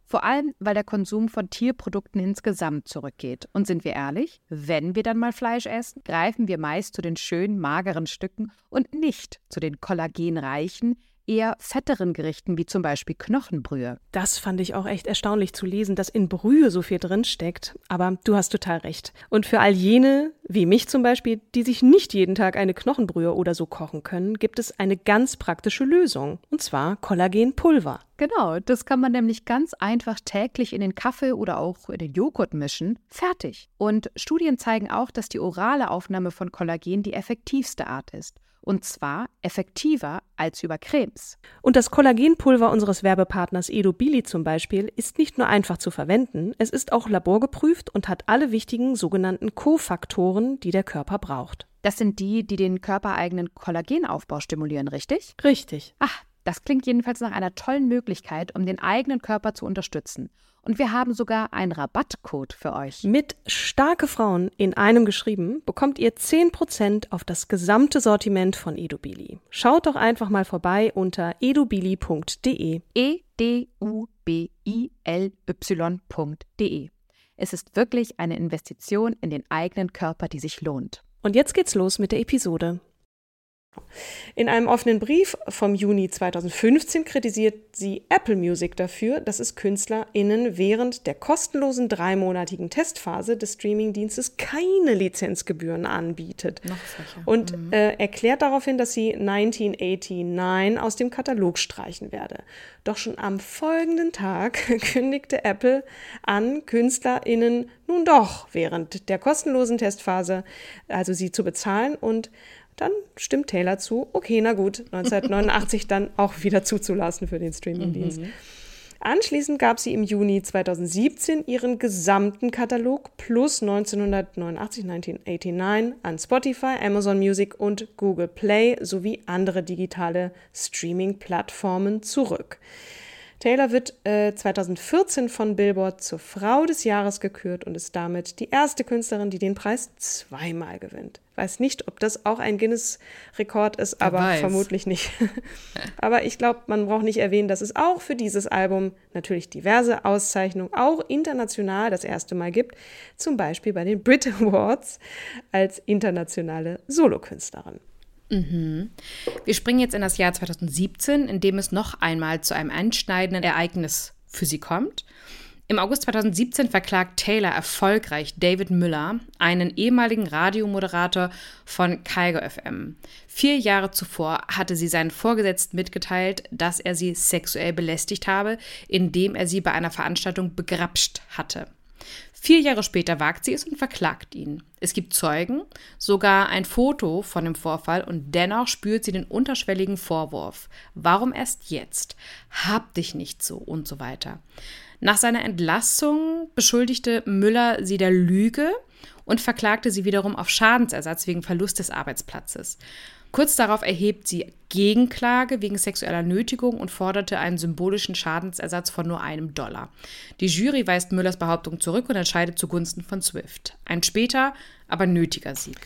Vor allem, weil der Konsum von Tierprodukten insgesamt zurückgeht. Und sind wir ehrlich, wenn wir dann mal Fleisch essen, greifen wir meist zu den schönen, mageren Stücken und nicht zu den kollagenreichen, eher fetteren Gerichten wie zum Beispiel Knochenbrühe.
Das fand ich auch echt erstaunlich zu lesen, dass in Brühe so viel drin steckt. Aber du hast total recht. Und für all jene, wie mich zum Beispiel, die sich nicht jeden Tag eine Knochenbrühe oder so kochen können, gibt es eine ganz praktische Lösung. Und zwar Kollagenpulver.
Genau, das kann man nämlich ganz einfach täglich in den Kaffee oder auch in den Joghurt mischen. Fertig. Und Studien zeigen auch, dass die orale Aufnahme von Kollagen die effektivste Art ist. Und zwar effektiver als über Cremes.
Und das Kollagenpulver unseres Werbepartners Edo Billy zum Beispiel ist nicht nur einfach zu verwenden, es ist auch laborgeprüft und hat alle wichtigen sogenannten Kofaktoren, die der Körper braucht.
Das sind die, die den körpereigenen Kollagenaufbau stimulieren, richtig?
Richtig.
Ach, das klingt jedenfalls nach einer tollen Möglichkeit, um den eigenen Körper zu unterstützen. Und wir haben sogar einen Rabattcode für euch.
Mit starke Frauen in einem geschrieben bekommt ihr 10% auf das gesamte Sortiment von Edubili. Schaut doch einfach mal vorbei unter edubili.de.
E D U B I L Y.de. Es ist wirklich eine Investition in den eigenen Körper, die sich lohnt.
Und jetzt geht's los mit der Episode. In einem offenen Brief vom Juni 2015 kritisiert sie Apple Music dafür, dass es KünstlerInnen während der kostenlosen dreimonatigen Testphase des Streamingdienstes keine Lizenzgebühren anbietet. Und äh, erklärt daraufhin, dass sie 1989 aus dem Katalog streichen werde. Doch schon am folgenden Tag kündigte Apple an, KünstlerInnen nun doch während der kostenlosen Testphase, also sie zu bezahlen und dann stimmt Taylor zu, okay, na gut, 1989 dann auch wieder zuzulassen für den Streamingdienst. Anschließend gab sie im Juni 2017 ihren gesamten Katalog plus 1989, 1989 an Spotify, Amazon Music und Google Play sowie andere digitale Streaming-Plattformen zurück. Taylor wird äh, 2014 von Billboard zur Frau des Jahres gekürt und ist damit die erste Künstlerin, die den Preis zweimal gewinnt. Weiß nicht, ob das auch ein Guinness-Rekord ist, aber vermutlich nicht. aber ich glaube, man braucht nicht erwähnen, dass es auch für dieses Album natürlich diverse Auszeichnungen, auch international das erste Mal gibt. Zum Beispiel bei den Brit Awards als internationale Solokünstlerin.
Wir springen jetzt in das Jahr 2017, in dem es noch einmal zu einem einschneidenden Ereignis für sie kommt. Im August 2017 verklagt Taylor erfolgreich David Müller, einen ehemaligen Radiomoderator von Kaigo FM. Vier Jahre zuvor hatte sie seinen Vorgesetzten mitgeteilt, dass er sie sexuell belästigt habe, indem er sie bei einer Veranstaltung begrapscht hatte. Vier Jahre später wagt sie es und verklagt ihn. Es gibt Zeugen, sogar ein Foto von dem Vorfall und dennoch spürt sie den unterschwelligen Vorwurf. Warum erst jetzt? Hab dich nicht so und so weiter. Nach seiner Entlassung beschuldigte Müller sie der Lüge und verklagte sie wiederum auf Schadensersatz wegen Verlust des Arbeitsplatzes. Kurz darauf erhebt sie Gegenklage wegen sexueller Nötigung und forderte einen symbolischen Schadensersatz von nur einem Dollar. Die Jury weist Müllers Behauptung zurück und entscheidet zugunsten von Swift. Ein später, aber nötiger Sieg.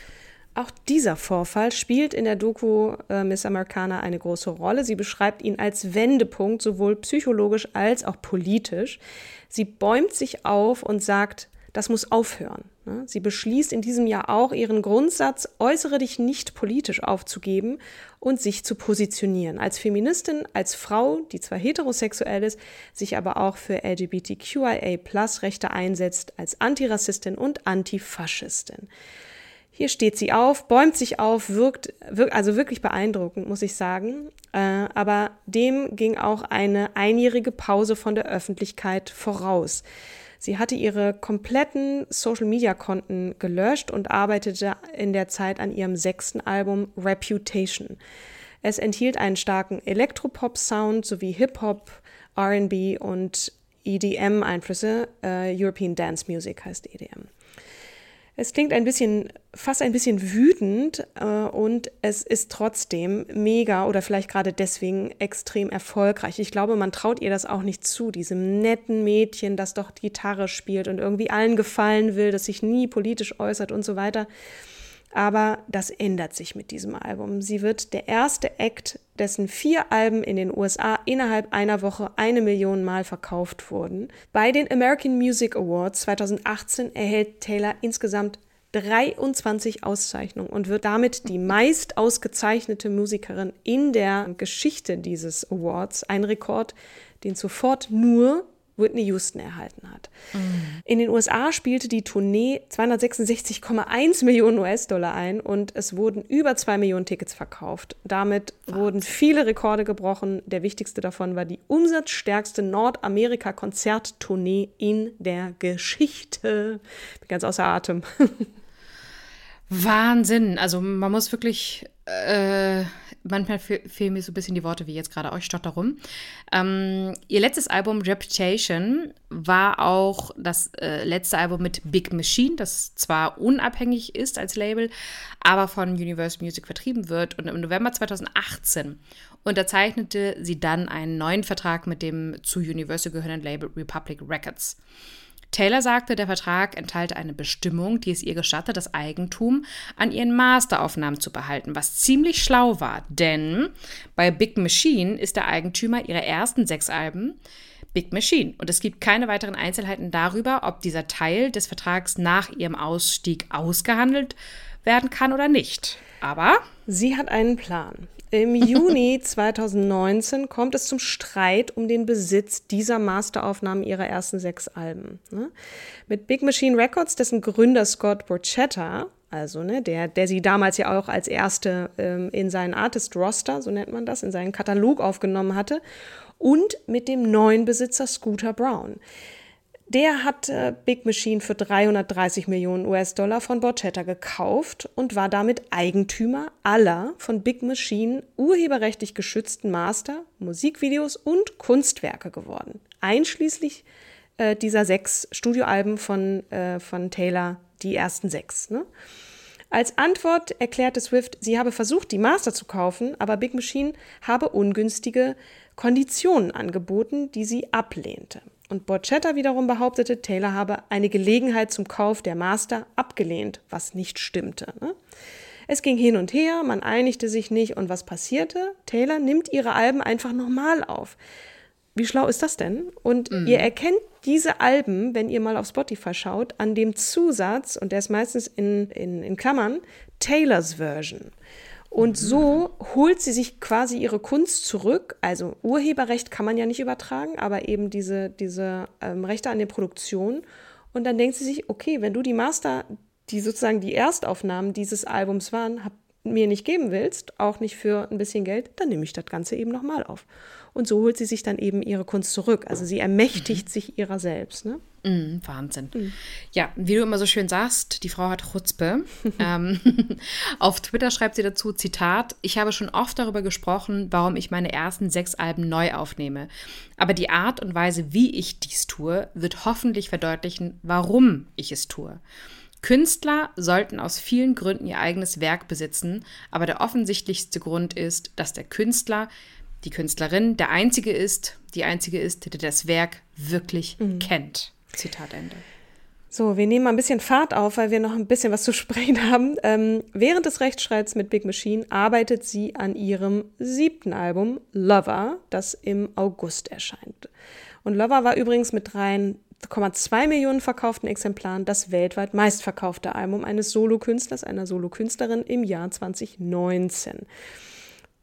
Auch dieser Vorfall spielt in der Doku äh, Miss Americana eine große Rolle. Sie beschreibt ihn als Wendepunkt, sowohl psychologisch als auch politisch. Sie bäumt sich auf und sagt, das muss aufhören. ne? Sie beschließt in diesem Jahr auch ihren Grundsatz, äußere dich nicht politisch aufzugeben und sich zu positionieren. Als Feministin, als Frau, die zwar heterosexuell ist, sich aber auch für LGBTQIA-Rechte einsetzt, als Antirassistin und Antifaschistin. Hier steht sie auf, bäumt sich auf, wirkt, wirkt also wirklich beeindruckend, muss ich sagen. Äh, aber dem ging auch eine einjährige Pause von der Öffentlichkeit voraus. Sie hatte ihre kompletten Social-Media-Konten gelöscht und arbeitete in der Zeit an ihrem sechsten Album Reputation. Es enthielt einen starken Elektropop-Sound sowie Hip-Hop, RB und EDM-Einflüsse. Äh, European Dance Music heißt EDM. Es klingt ein bisschen, fast ein bisschen wütend äh, und es ist trotzdem mega oder vielleicht gerade deswegen extrem erfolgreich. Ich glaube, man traut ihr das auch nicht zu, diesem netten Mädchen, das doch Gitarre spielt und irgendwie allen gefallen will, das sich nie politisch äußert und so weiter. Aber das ändert sich mit diesem Album. Sie wird der erste Act, dessen vier Alben in den USA innerhalb einer Woche eine Million Mal verkauft wurden. Bei den American Music Awards 2018 erhält Taylor insgesamt 23 Auszeichnungen und wird damit die meist ausgezeichnete Musikerin in der Geschichte dieses Awards. Ein Rekord, den sofort nur Whitney Houston erhalten hat. In den USA spielte die Tournee 266,1 Millionen US-Dollar ein und es wurden über zwei Millionen Tickets verkauft. Damit wurden viele Rekorde gebrochen. Der wichtigste davon war die umsatzstärkste Nordamerika-Konzerttournee in der Geschichte. Bin ganz außer Atem.
Wahnsinn. Also man muss wirklich, äh, manchmal fe fehlen mir so ein bisschen die Worte wie jetzt gerade euch stotter rum. Ähm, ihr letztes Album Reputation war auch das äh, letzte Album mit Big Machine, das zwar unabhängig ist als Label, aber von Universal Music vertrieben wird. Und im November 2018 unterzeichnete sie dann einen neuen Vertrag mit dem zu Universal gehörenden Label Republic Records. Taylor sagte, der Vertrag enthalte eine Bestimmung, die es ihr gestattet, das Eigentum an ihren Masteraufnahmen zu behalten, was ziemlich schlau war, denn bei Big Machine ist der Eigentümer ihrer ersten sechs Alben Big Machine und es gibt keine weiteren Einzelheiten darüber, ob dieser Teil des Vertrags nach ihrem Ausstieg ausgehandelt werden kann oder nicht. Aber
sie hat einen Plan. Im Juni 2019 kommt es zum Streit um den Besitz dieser Masteraufnahmen ihrer ersten sechs Alben. Ne? Mit Big Machine Records, dessen Gründer Scott Borchetta, also ne, der, der sie damals ja auch als erste ähm, in seinen Artist Roster, so nennt man das, in seinen Katalog aufgenommen hatte, und mit dem neuen Besitzer Scooter Brown. Der hat äh, Big Machine für 330 Millionen US-Dollar von Borchetta gekauft und war damit Eigentümer aller von Big Machine urheberrechtlich geschützten Master, Musikvideos und Kunstwerke geworden. Einschließlich äh, dieser sechs Studioalben von, äh, von Taylor, die ersten sechs. Ne? Als Antwort erklärte Swift, sie habe versucht, die Master zu kaufen, aber Big Machine habe ungünstige Konditionen angeboten, die sie ablehnte. Und Borchetta wiederum behauptete, Taylor habe eine Gelegenheit zum Kauf der Master abgelehnt, was nicht stimmte. Ne? Es ging hin und her, man einigte sich nicht und was passierte? Taylor nimmt ihre Alben einfach nochmal auf. Wie schlau ist das denn? Und mm. ihr erkennt diese Alben, wenn ihr mal auf Spotify schaut, an dem Zusatz, und der ist meistens in, in, in Klammern, Taylors Version. Und so holt sie sich quasi ihre Kunst zurück. Also Urheberrecht kann man ja nicht übertragen, aber eben diese, diese ähm, Rechte an den Produktionen. Und dann denkt sie sich, okay, wenn du die Master, die sozusagen die Erstaufnahmen dieses Albums waren, hab, mir nicht geben willst, auch nicht für ein bisschen Geld, dann nehme ich das Ganze eben nochmal auf. Und so holt sie sich dann eben ihre Kunst zurück. Also sie ermächtigt sich ihrer selbst. Ne?
Mm, Wahnsinn. Mm. Ja, wie du immer so schön sagst, die Frau hat Chutzpe. ähm, auf Twitter schreibt sie dazu, Zitat, ich habe schon oft darüber gesprochen, warum ich meine ersten sechs Alben neu aufnehme. Aber die Art und Weise, wie ich dies tue, wird hoffentlich verdeutlichen, warum ich es tue. Künstler sollten aus vielen Gründen ihr eigenes Werk besitzen, aber der offensichtlichste Grund ist, dass der Künstler die Künstlerin der Einzige ist, die Einzige ist, der das Werk wirklich mhm. kennt. Zitat Ende.
So, wir nehmen mal ein bisschen Fahrt auf, weil wir noch ein bisschen was zu sprechen haben. Ähm, während des Rechtsstreits mit Big Machine arbeitet sie an ihrem siebten Album Lover, das im August erscheint. Und Lover war übrigens mit 3,2 Millionen verkauften Exemplaren das weltweit meistverkaufte Album eines Solokünstlers, einer Solokünstlerin im Jahr 2019.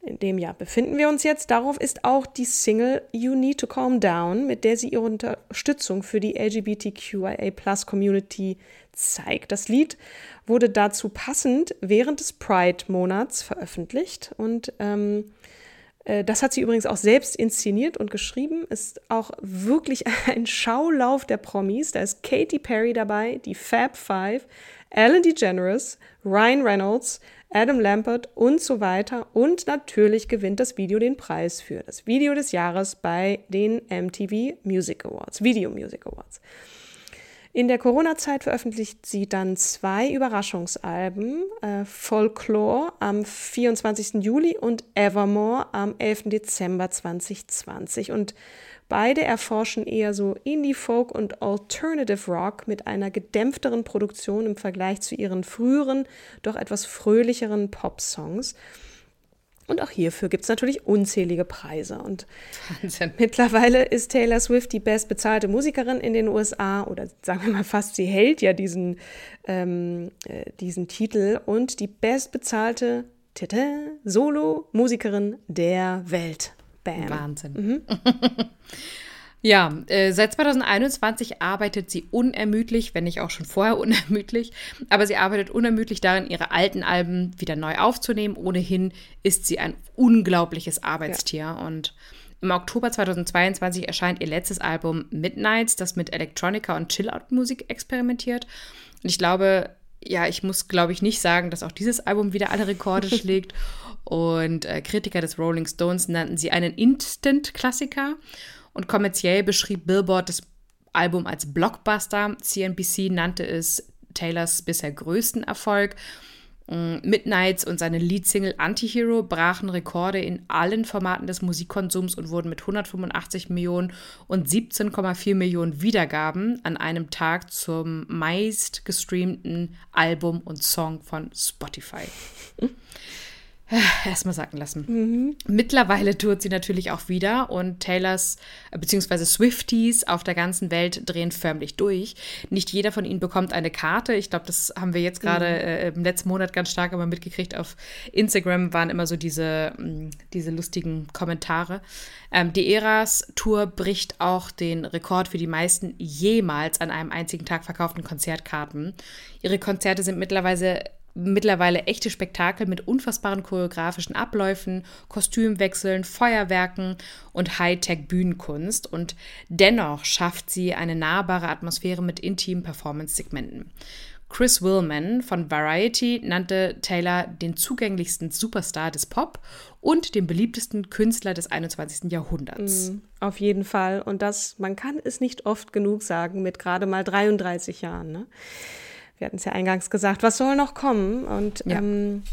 In dem Jahr befinden wir uns jetzt. Darauf ist auch die Single You Need to Calm Down, mit der sie ihre Unterstützung für die LGBTQIA-Plus-Community zeigt. Das Lied wurde dazu passend während des Pride-Monats veröffentlicht und ähm, äh, das hat sie übrigens auch selbst inszeniert und geschrieben. Ist auch wirklich ein Schaulauf der Promis. Da ist Katy Perry dabei, die Fab Five, Ellen DeGeneres, Ryan Reynolds, Adam Lambert und so weiter. Und natürlich gewinnt das Video den Preis für das Video des Jahres bei den MTV Music Awards, Video Music Awards. In der Corona-Zeit veröffentlicht sie dann zwei Überraschungsalben, äh, Folklore am 24. Juli und Evermore am 11. Dezember 2020. Und Beide erforschen eher so Indie-Folk und Alternative Rock mit einer gedämpfteren Produktion im Vergleich zu ihren früheren, doch etwas fröhlicheren Pop-Songs. Und auch hierfür gibt es natürlich unzählige Preise. Und Wahnsinn. mittlerweile ist Taylor Swift die bestbezahlte Musikerin in den USA oder sagen wir mal fast, sie hält ja diesen, ähm, äh, diesen Titel und die bestbezahlte Solo-Musikerin der Welt.
Bam. Wahnsinn. Mhm. ja, äh, seit 2021 arbeitet sie unermüdlich, wenn nicht auch schon vorher unermüdlich, aber sie arbeitet unermüdlich darin, ihre alten Alben wieder neu aufzunehmen. Ohnehin ist sie ein unglaubliches Arbeitstier ja. und im Oktober 2022 erscheint ihr letztes Album Midnights, das mit Electronica und Chill-Out-Musik experimentiert. Und ich glaube, ja, ich muss, glaube ich, nicht sagen, dass auch dieses Album wieder alle Rekorde schlägt. Und äh, Kritiker des Rolling Stones nannten sie einen Instant-Klassiker. Und kommerziell beschrieb Billboard das Album als Blockbuster. CNBC nannte es Taylors bisher größten Erfolg. Mm, Midnights und seine Leadsingle Antihero brachen Rekorde in allen Formaten des Musikkonsums und wurden mit 185 Millionen und 17,4 Millionen Wiedergaben an einem Tag zum meist gestreamten Album und Song von Spotify. Erstmal sacken lassen. Mhm. Mittlerweile tourt sie natürlich auch wieder und Taylors bzw. Swifties auf der ganzen Welt drehen förmlich durch. Nicht jeder von ihnen bekommt eine Karte. Ich glaube, das haben wir jetzt gerade mhm. äh, im letzten Monat ganz stark immer mitgekriegt. Auf Instagram waren immer so diese, mh, mm, diese lustigen Kommentare. Ähm, die Eras-Tour bricht auch den Rekord für die meisten jemals an einem einzigen Tag verkauften Konzertkarten. Ihre Konzerte sind mittlerweile mittlerweile echte Spektakel mit unfassbaren choreografischen Abläufen, Kostümwechseln, Feuerwerken und Hightech-Bühnenkunst und dennoch schafft sie eine nahbare Atmosphäre mit intimen Performance-Segmenten. Chris Willman von Variety nannte Taylor den zugänglichsten Superstar des Pop und den beliebtesten Künstler des 21. Jahrhunderts. Mm,
auf jeden Fall. Und das, man kann es nicht oft genug sagen, mit gerade mal 33 Jahren. Ne? Wir hatten es ja eingangs gesagt, was soll noch kommen? Und ja. Ähm,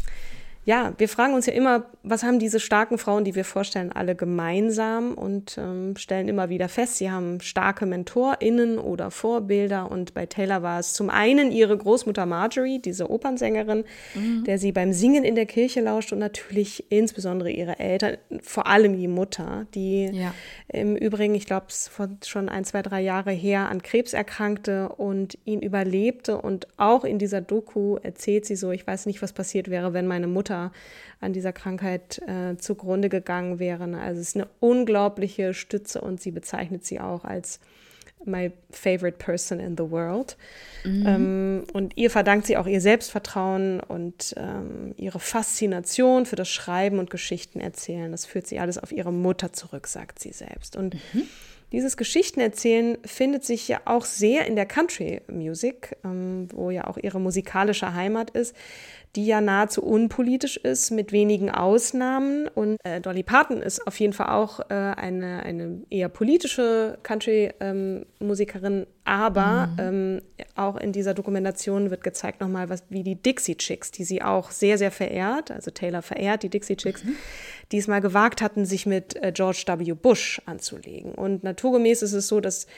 ja, wir fragen uns ja immer, was haben diese starken Frauen, die wir vorstellen, alle gemeinsam und ähm, stellen immer wieder fest, sie haben starke MentorInnen oder Vorbilder. Und bei Taylor war es zum einen ihre Großmutter Marjorie, diese Opernsängerin, mhm. der sie beim Singen in der Kirche lauscht und natürlich insbesondere ihre Eltern, vor allem die Mutter, die ja. im Übrigen, ich glaube, es schon ein, zwei, drei Jahre her an Krebs erkrankte und ihn überlebte. Und auch in dieser Doku erzählt sie so, ich weiß nicht, was passiert wäre, wenn meine Mutter Mutter an dieser Krankheit äh, zugrunde gegangen wären. Also es ist eine unglaubliche Stütze und sie bezeichnet sie auch als my favorite person in the world. Mhm. Ähm, und ihr verdankt sie auch ihr Selbstvertrauen und ähm, ihre Faszination für das Schreiben und Geschichten erzählen. Das führt sie alles auf ihre Mutter zurück, sagt sie selbst. Und mhm. Dieses Geschichtenerzählen findet sich ja auch sehr in der Country Music, ähm, wo ja auch ihre musikalische Heimat ist die ja nahezu unpolitisch ist, mit wenigen Ausnahmen. Und äh, Dolly Parton ist auf jeden Fall auch äh, eine, eine eher politische Country-Musikerin, ähm, aber mhm. ähm, auch in dieser Dokumentation wird gezeigt nochmal, was, wie die Dixie Chicks, die sie auch sehr, sehr verehrt, also Taylor verehrt, die Dixie Chicks, mhm. diesmal gewagt hatten, sich mit äh, George W. Bush anzulegen. Und naturgemäß ist es so, dass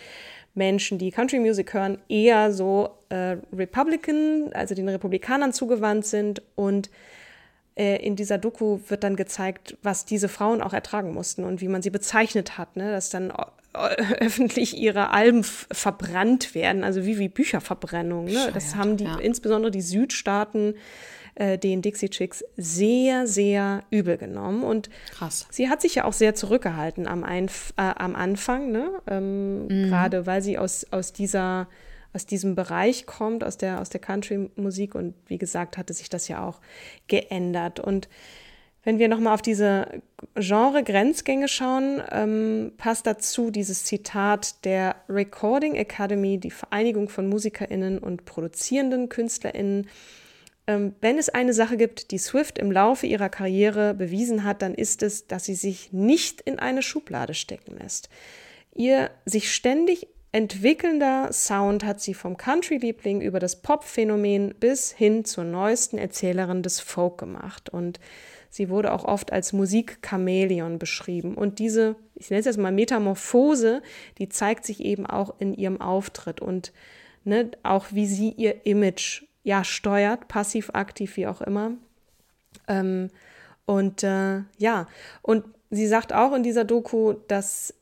Menschen, die Country Music hören, eher so äh, Republican, also den Republikanern zugewandt sind. Und äh, in dieser Doku wird dann gezeigt, was diese Frauen auch ertragen mussten und wie man sie bezeichnet hat, ne? dass dann öffentlich ihre Alben verbrannt werden, also wie, wie Bücherverbrennung. Ne? Das haben die, ja. insbesondere die Südstaaten, äh, den Dixie Chicks sehr, sehr übel genommen. Und Krass. sie hat sich ja auch sehr zurückgehalten am, Einf äh, am Anfang, ne? Ähm, mhm. gerade weil sie aus, aus dieser aus diesem Bereich kommt, aus der, aus der Country-Musik. Und wie gesagt, hatte sich das ja auch geändert. Und wenn wir nochmal auf diese Genre-Grenzgänge schauen, ähm, passt dazu dieses Zitat der Recording Academy, die Vereinigung von MusikerInnen und produzierenden KünstlerInnen, wenn es eine Sache gibt, die Swift im Laufe ihrer Karriere bewiesen hat, dann ist es, dass sie sich nicht in eine Schublade stecken lässt. Ihr sich ständig entwickelnder Sound hat sie vom Country-Liebling über das Pop-Phänomen bis hin zur neuesten Erzählerin des Folk gemacht. Und sie wurde auch oft als Musik-Chamäleon beschrieben. Und diese, ich nenne es jetzt mal Metamorphose, die zeigt sich eben auch in ihrem Auftritt und ne, auch wie sie ihr Image ja, steuert, passiv, aktiv, wie auch immer. Ähm, und äh, ja, und sie sagt auch in dieser Doku, dass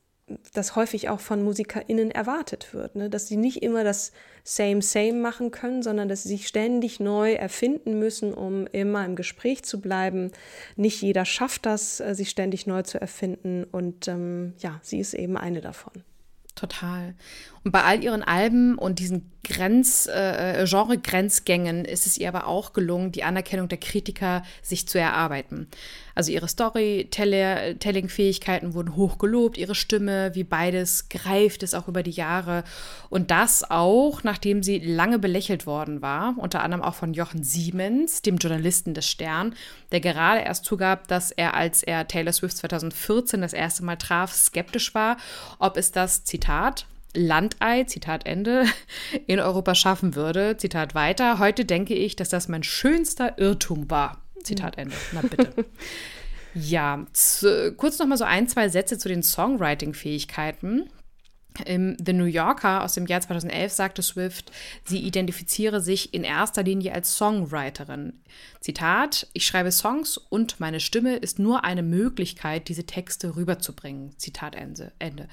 das häufig auch von MusikerInnen erwartet wird, ne? dass sie nicht immer das Same, Same machen können, sondern dass sie sich ständig neu erfinden müssen, um immer im Gespräch zu bleiben. Nicht jeder schafft das, äh, sich ständig neu zu erfinden und ähm, ja, sie ist eben eine davon.
Total. Und bei all ihren Alben und diesen Grenz, äh, Genre-Grenzgängen ist es ihr aber auch gelungen, die Anerkennung der Kritiker sich zu erarbeiten. Also ihre Storytelling-Fähigkeiten wurden hoch gelobt, ihre Stimme, wie beides greift es auch über die Jahre. Und das auch, nachdem sie lange belächelt worden war, unter anderem auch von Jochen Siemens, dem Journalisten des Stern, der gerade erst zugab, dass er, als er Taylor Swift 2014 das erste Mal traf, skeptisch war, ob es das, Zitat, Landei, Zitat Ende, in Europa schaffen würde. Zitat weiter. Heute denke ich, dass das mein schönster Irrtum war. Zitat Ende. Na bitte. ja, zu, kurz noch mal so ein, zwei Sätze zu den Songwriting-Fähigkeiten. Im The New Yorker aus dem Jahr 2011 sagte Swift, sie identifiziere sich in erster Linie als Songwriterin. Zitat, ich schreibe Songs und meine Stimme ist nur eine Möglichkeit, diese Texte rüberzubringen. Zitat Ende.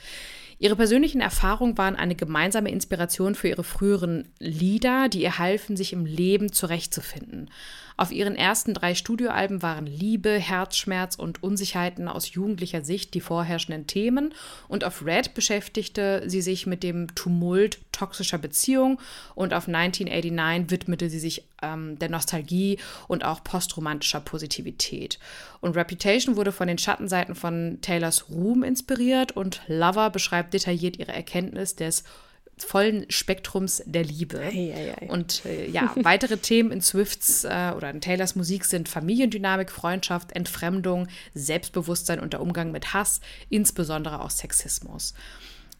Ihre persönlichen Erfahrungen waren eine gemeinsame Inspiration für ihre früheren Lieder, die ihr halfen, sich im Leben zurechtzufinden. Auf ihren ersten drei Studioalben waren Liebe, Herzschmerz und Unsicherheiten aus jugendlicher Sicht die vorherrschenden Themen. Und auf Red beschäftigte sie sich mit dem Tumult toxischer Beziehung. Und auf 1989 widmete sie sich ähm, der Nostalgie und auch postromantischer Positivität. Und Reputation wurde von den Schattenseiten von Taylors Ruhm inspiriert. Und Lover beschreibt detailliert ihre Erkenntnis des vollen Spektrums der Liebe. Ei, ei, ei. Und äh, ja, weitere Themen in Swifts äh, oder in Taylors Musik sind Familiendynamik, Freundschaft, Entfremdung, Selbstbewusstsein und der Umgang mit Hass, insbesondere auch Sexismus.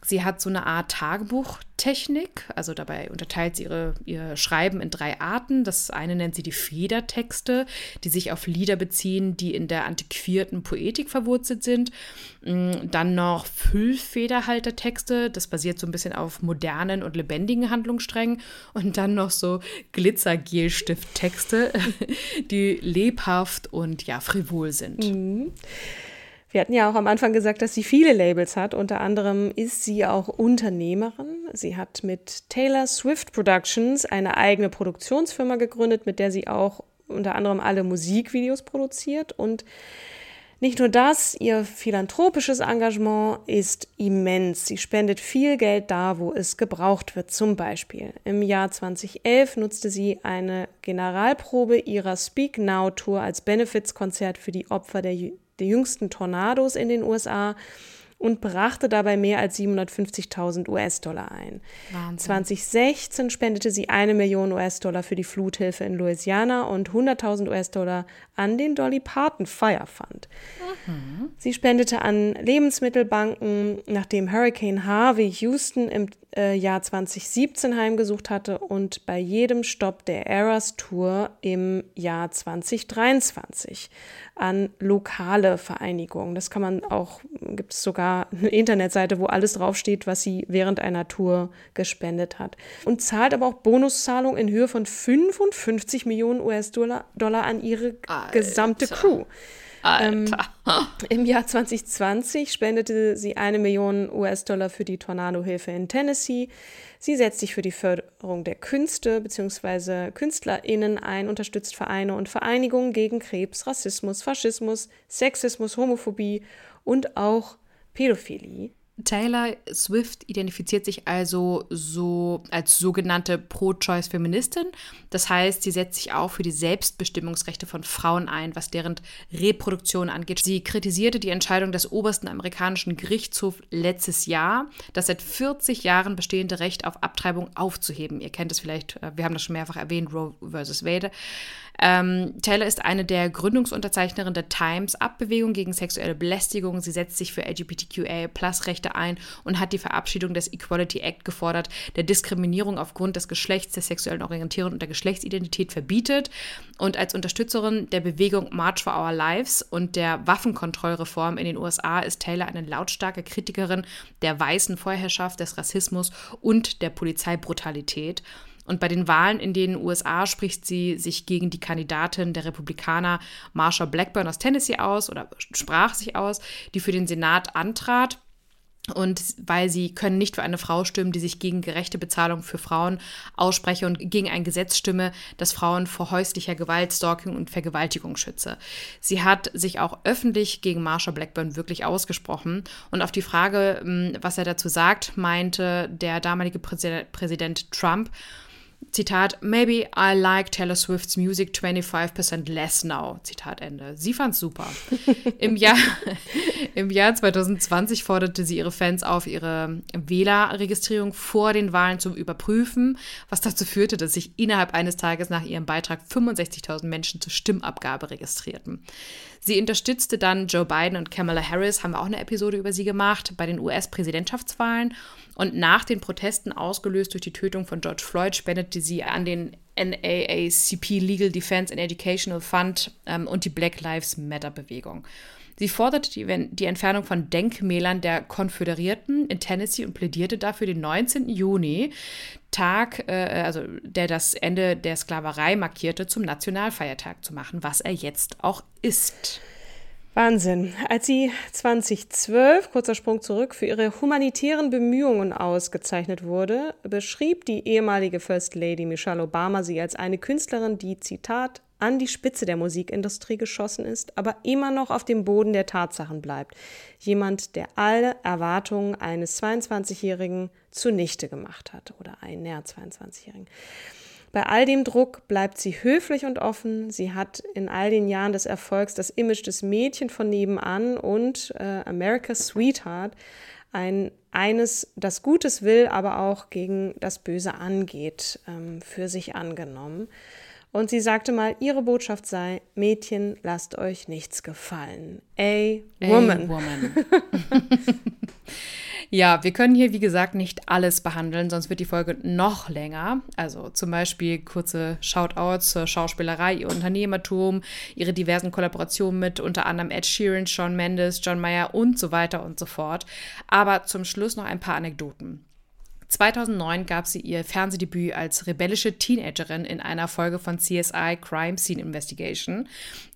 Sie hat so eine Art Tagebuchtechnik, also dabei unterteilt sie ihre, ihr Schreiben in drei Arten. Das eine nennt sie die Federtexte, die sich auf Lieder beziehen, die in der antiquierten Poetik verwurzelt sind. Mm, dann noch Füllfederhaltertexte, das basiert so ein bisschen auf modernen und lebendigen Handlungssträngen. Und dann noch so Glitzergelstifttexte, die lebhaft und ja, frivol sind. Mhm.
Wir hatten ja auch am Anfang gesagt, dass sie viele Labels hat. Unter anderem ist sie auch Unternehmerin. Sie hat mit Taylor Swift Productions eine eigene Produktionsfirma gegründet, mit der sie auch unter anderem alle Musikvideos produziert. Und nicht nur das, ihr philanthropisches Engagement ist immens. Sie spendet viel Geld da, wo es gebraucht wird. Zum Beispiel im Jahr 2011 nutzte sie eine Generalprobe ihrer Speak Now Tour als Benefizkonzert für die Opfer der der jüngsten Tornados in den USA und brachte dabei mehr als 750.000 US-Dollar ein. Wahnsinn. 2016 spendete sie eine Million US-Dollar für die Fluthilfe in Louisiana und 100.000 US-Dollar an den Dolly Parton Fire Fund. Mhm. Sie spendete an Lebensmittelbanken, nachdem Hurricane Harvey Houston im äh, Jahr 2017 heimgesucht hatte und bei jedem Stopp der Eras Tour im Jahr 2023 an lokale Vereinigungen. Das kann man auch, gibt es sogar eine Internetseite, wo alles draufsteht, was sie während einer Tour gespendet hat. Und zahlt aber auch Bonuszahlungen in Höhe von 55 Millionen US-Dollar an ihre Alter. gesamte Crew. Ähm, Im Jahr 2020 spendete sie eine Million US-Dollar für die Tornadohilfe in Tennessee. Sie setzt sich für die Förderung der Künste bzw. KünstlerInnen ein, unterstützt Vereine und Vereinigungen gegen Krebs, Rassismus, Faschismus, Sexismus, Homophobie und auch Pädophilie.
Taylor Swift identifiziert sich also so als sogenannte Pro-Choice-Feministin. Das heißt, sie setzt sich auch für die Selbstbestimmungsrechte von Frauen ein, was deren Reproduktion angeht. Sie kritisierte die Entscheidung des obersten amerikanischen Gerichtshofs letztes Jahr, das seit 40 Jahren bestehende Recht auf Abtreibung aufzuheben. Ihr kennt es vielleicht, äh, wir haben das schon mehrfach erwähnt, Roe versus Wade. Ähm, Taylor ist eine der Gründungsunterzeichnerinnen der Times-Up-Bewegung gegen sexuelle Belästigung. Sie setzt sich für LGBTQA-Plus-Rechte ein und hat die Verabschiedung des Equality Act gefordert, der Diskriminierung aufgrund des Geschlechts, der sexuellen Orientierung und der Geschlechtsidentität verbietet. Und als Unterstützerin der Bewegung March for Our Lives und der Waffenkontrollreform in den USA ist Taylor eine lautstarke Kritikerin der weißen Vorherrschaft, des Rassismus und der Polizeibrutalität. Und bei den Wahlen in den USA spricht sie sich gegen die Kandidatin der Republikaner Marsha Blackburn aus Tennessee aus oder sprach sich aus, die für den Senat antrat. Und weil sie können nicht für eine Frau stimmen, die sich gegen gerechte Bezahlung für Frauen ausspreche und gegen ein Gesetz stimme, das Frauen vor häuslicher Gewalt, Stalking und Vergewaltigung schütze. Sie hat sich auch öffentlich gegen Marsha Blackburn wirklich ausgesprochen. Und auf die Frage, hm, was er dazu sagt, meinte der damalige Präsident Trump, Zitat, maybe I like Taylor Swift's music 25% less now. Zitat Ende. Sie fand's super. Im, Jahr, Im Jahr 2020 forderte sie ihre Fans auf, ihre Wählerregistrierung vor den Wahlen zu überprüfen, was dazu führte, dass sich innerhalb eines Tages nach ihrem Beitrag 65.000 Menschen zur Stimmabgabe registrierten. Sie unterstützte dann Joe Biden und Kamala Harris, haben wir auch eine Episode über sie gemacht, bei den US-Präsidentschaftswahlen. Und nach den Protesten ausgelöst durch die Tötung von George Floyd spendete sie an den NAACP Legal Defense and Educational Fund ähm, und die Black Lives Matter Bewegung. Sie forderte die, die, Entfernung von Denkmälern der Konföderierten in Tennessee und plädierte dafür, den 19. Juni, Tag, äh, also der das Ende der Sklaverei markierte, zum Nationalfeiertag zu machen, was er jetzt auch ist.
Wahnsinn. Als sie 2012, kurzer Sprung zurück, für ihre humanitären Bemühungen ausgezeichnet wurde, beschrieb die ehemalige First Lady Michelle Obama sie als eine Künstlerin, die, Zitat, an die Spitze der Musikindustrie geschossen ist, aber immer noch auf dem Boden der Tatsachen bleibt. Jemand, der alle Erwartungen eines 22-Jährigen zunichte gemacht hat oder einen näher 22-Jährigen. Bei all dem Druck bleibt sie höflich und offen. Sie hat in all den Jahren des Erfolgs das Image des Mädchen von nebenan und äh, America's Sweetheart, ein eines, das Gutes will, aber auch gegen das Böse angeht, ähm, für sich angenommen. Und sie sagte mal, ihre Botschaft sei, Mädchen, lasst euch nichts gefallen. A woman. A woman.
ja, wir können hier, wie gesagt, nicht alles behandeln, sonst wird die Folge noch länger. Also zum Beispiel kurze Shoutouts zur Schauspielerei, ihr Unternehmertum, ihre diversen Kollaborationen mit unter anderem Ed Sheeran, Shawn Mendes, John Mayer und so weiter und so fort. Aber zum Schluss noch ein paar Anekdoten. 2009 gab sie ihr Fernsehdebüt als rebellische Teenagerin in einer Folge von CSI Crime Scene Investigation.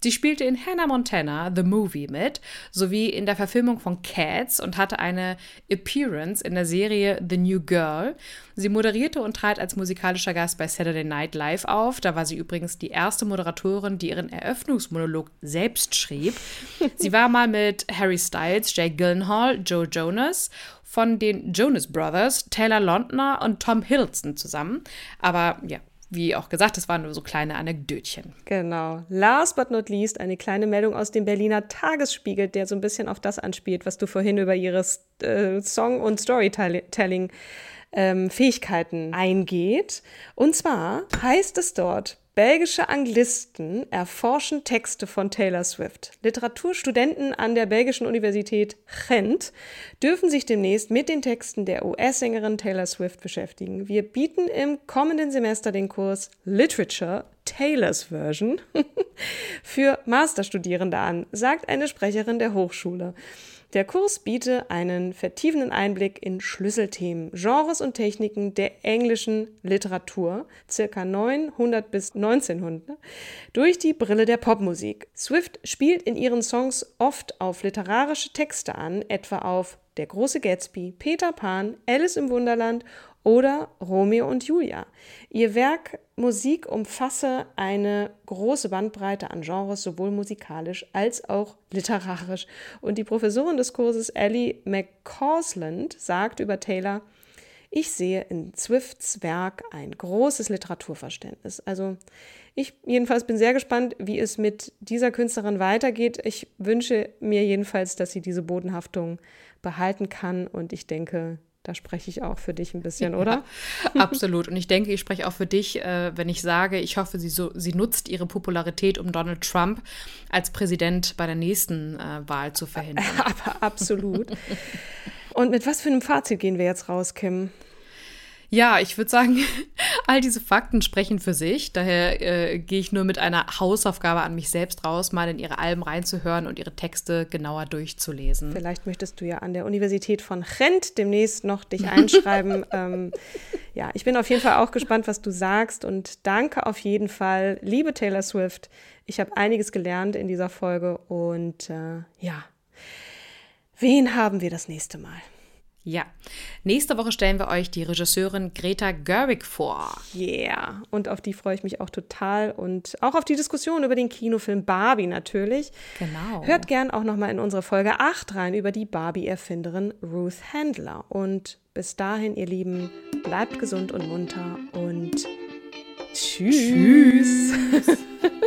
Sie spielte in Hannah Montana, The Movie mit, sowie in der Verfilmung von Cats und hatte eine Appearance in der Serie The New Girl. Sie moderierte und trat als musikalischer Gast bei Saturday Night Live auf. Da war sie übrigens die erste Moderatorin, die ihren Eröffnungsmonolog selbst schrieb. sie war mal mit Harry Styles, Jay Gyllenhaal, Joe Jonas von den Jonas Brothers, Taylor Lautner und Tom Hiddleston zusammen. Aber ja, wie auch gesagt, das waren nur so kleine Anekdötchen.
Genau. Last but not least eine kleine Meldung aus dem Berliner Tagesspiegel, der so ein bisschen auf das anspielt, was du vorhin über ihre äh, Song- und Storytelling ähm, Fähigkeiten eingeht. Und zwar heißt es dort, Belgische Anglisten erforschen Texte von Taylor Swift. Literaturstudenten an der belgischen Universität Gent dürfen sich demnächst mit den Texten der US-Sängerin Taylor Swift beschäftigen. Wir bieten im kommenden Semester den Kurs Literature Taylor's Version für Masterstudierende an, sagt eine Sprecherin der Hochschule. Der Kurs biete einen vertiefenden Einblick in Schlüsselthemen, Genres und Techniken der englischen Literatur, circa 900 bis 1900, durch die Brille der Popmusik. Swift spielt in ihren Songs oft auf literarische Texte an, etwa auf Der große Gatsby, Peter Pan, Alice im Wunderland oder Romeo und Julia. Ihr Werk Musik umfasse eine große Bandbreite an Genres, sowohl musikalisch als auch literarisch. Und die Professorin des Kurses Ellie McCausland sagt über Taylor, ich sehe in Swifts Werk ein großes Literaturverständnis. Also ich jedenfalls bin sehr gespannt, wie es mit dieser Künstlerin weitergeht. Ich wünsche mir jedenfalls, dass sie diese Bodenhaftung behalten kann und ich denke, da spreche ich auch für dich ein bisschen, oder?
Ja, absolut. Und ich denke, ich spreche auch für dich, äh, wenn ich sage, ich hoffe, sie, so, sie nutzt ihre Popularität, um Donald Trump als Präsident bei der nächsten äh, Wahl zu verhindern.
Aber absolut. Und mit was für einem Fazit gehen wir jetzt raus, Kim?
Ja, ich würde sagen, all diese Fakten sprechen für sich. Daher äh, gehe ich nur mit einer Hausaufgabe an mich selbst raus, mal in ihre Alben reinzuhören und ihre Texte genauer durchzulesen.
Vielleicht möchtest du ja an der Universität von Rent demnächst noch dich einschreiben. ähm, ja, ich bin auf jeden Fall auch gespannt, was du sagst und danke auf jeden Fall, liebe Taylor Swift. Ich habe einiges gelernt in dieser Folge und äh, ja, wen haben wir das nächste Mal?
Ja, nächste Woche stellen wir euch die Regisseurin Greta Gerwig vor.
Yeah, und auf die freue ich mich auch total und auch auf die Diskussion über den Kinofilm Barbie natürlich.
Genau.
Hört gern auch nochmal in unsere Folge 8 rein über die Barbie-Erfinderin Ruth Handler. Und bis dahin, ihr Lieben, bleibt gesund und munter und tschüss. tschüss.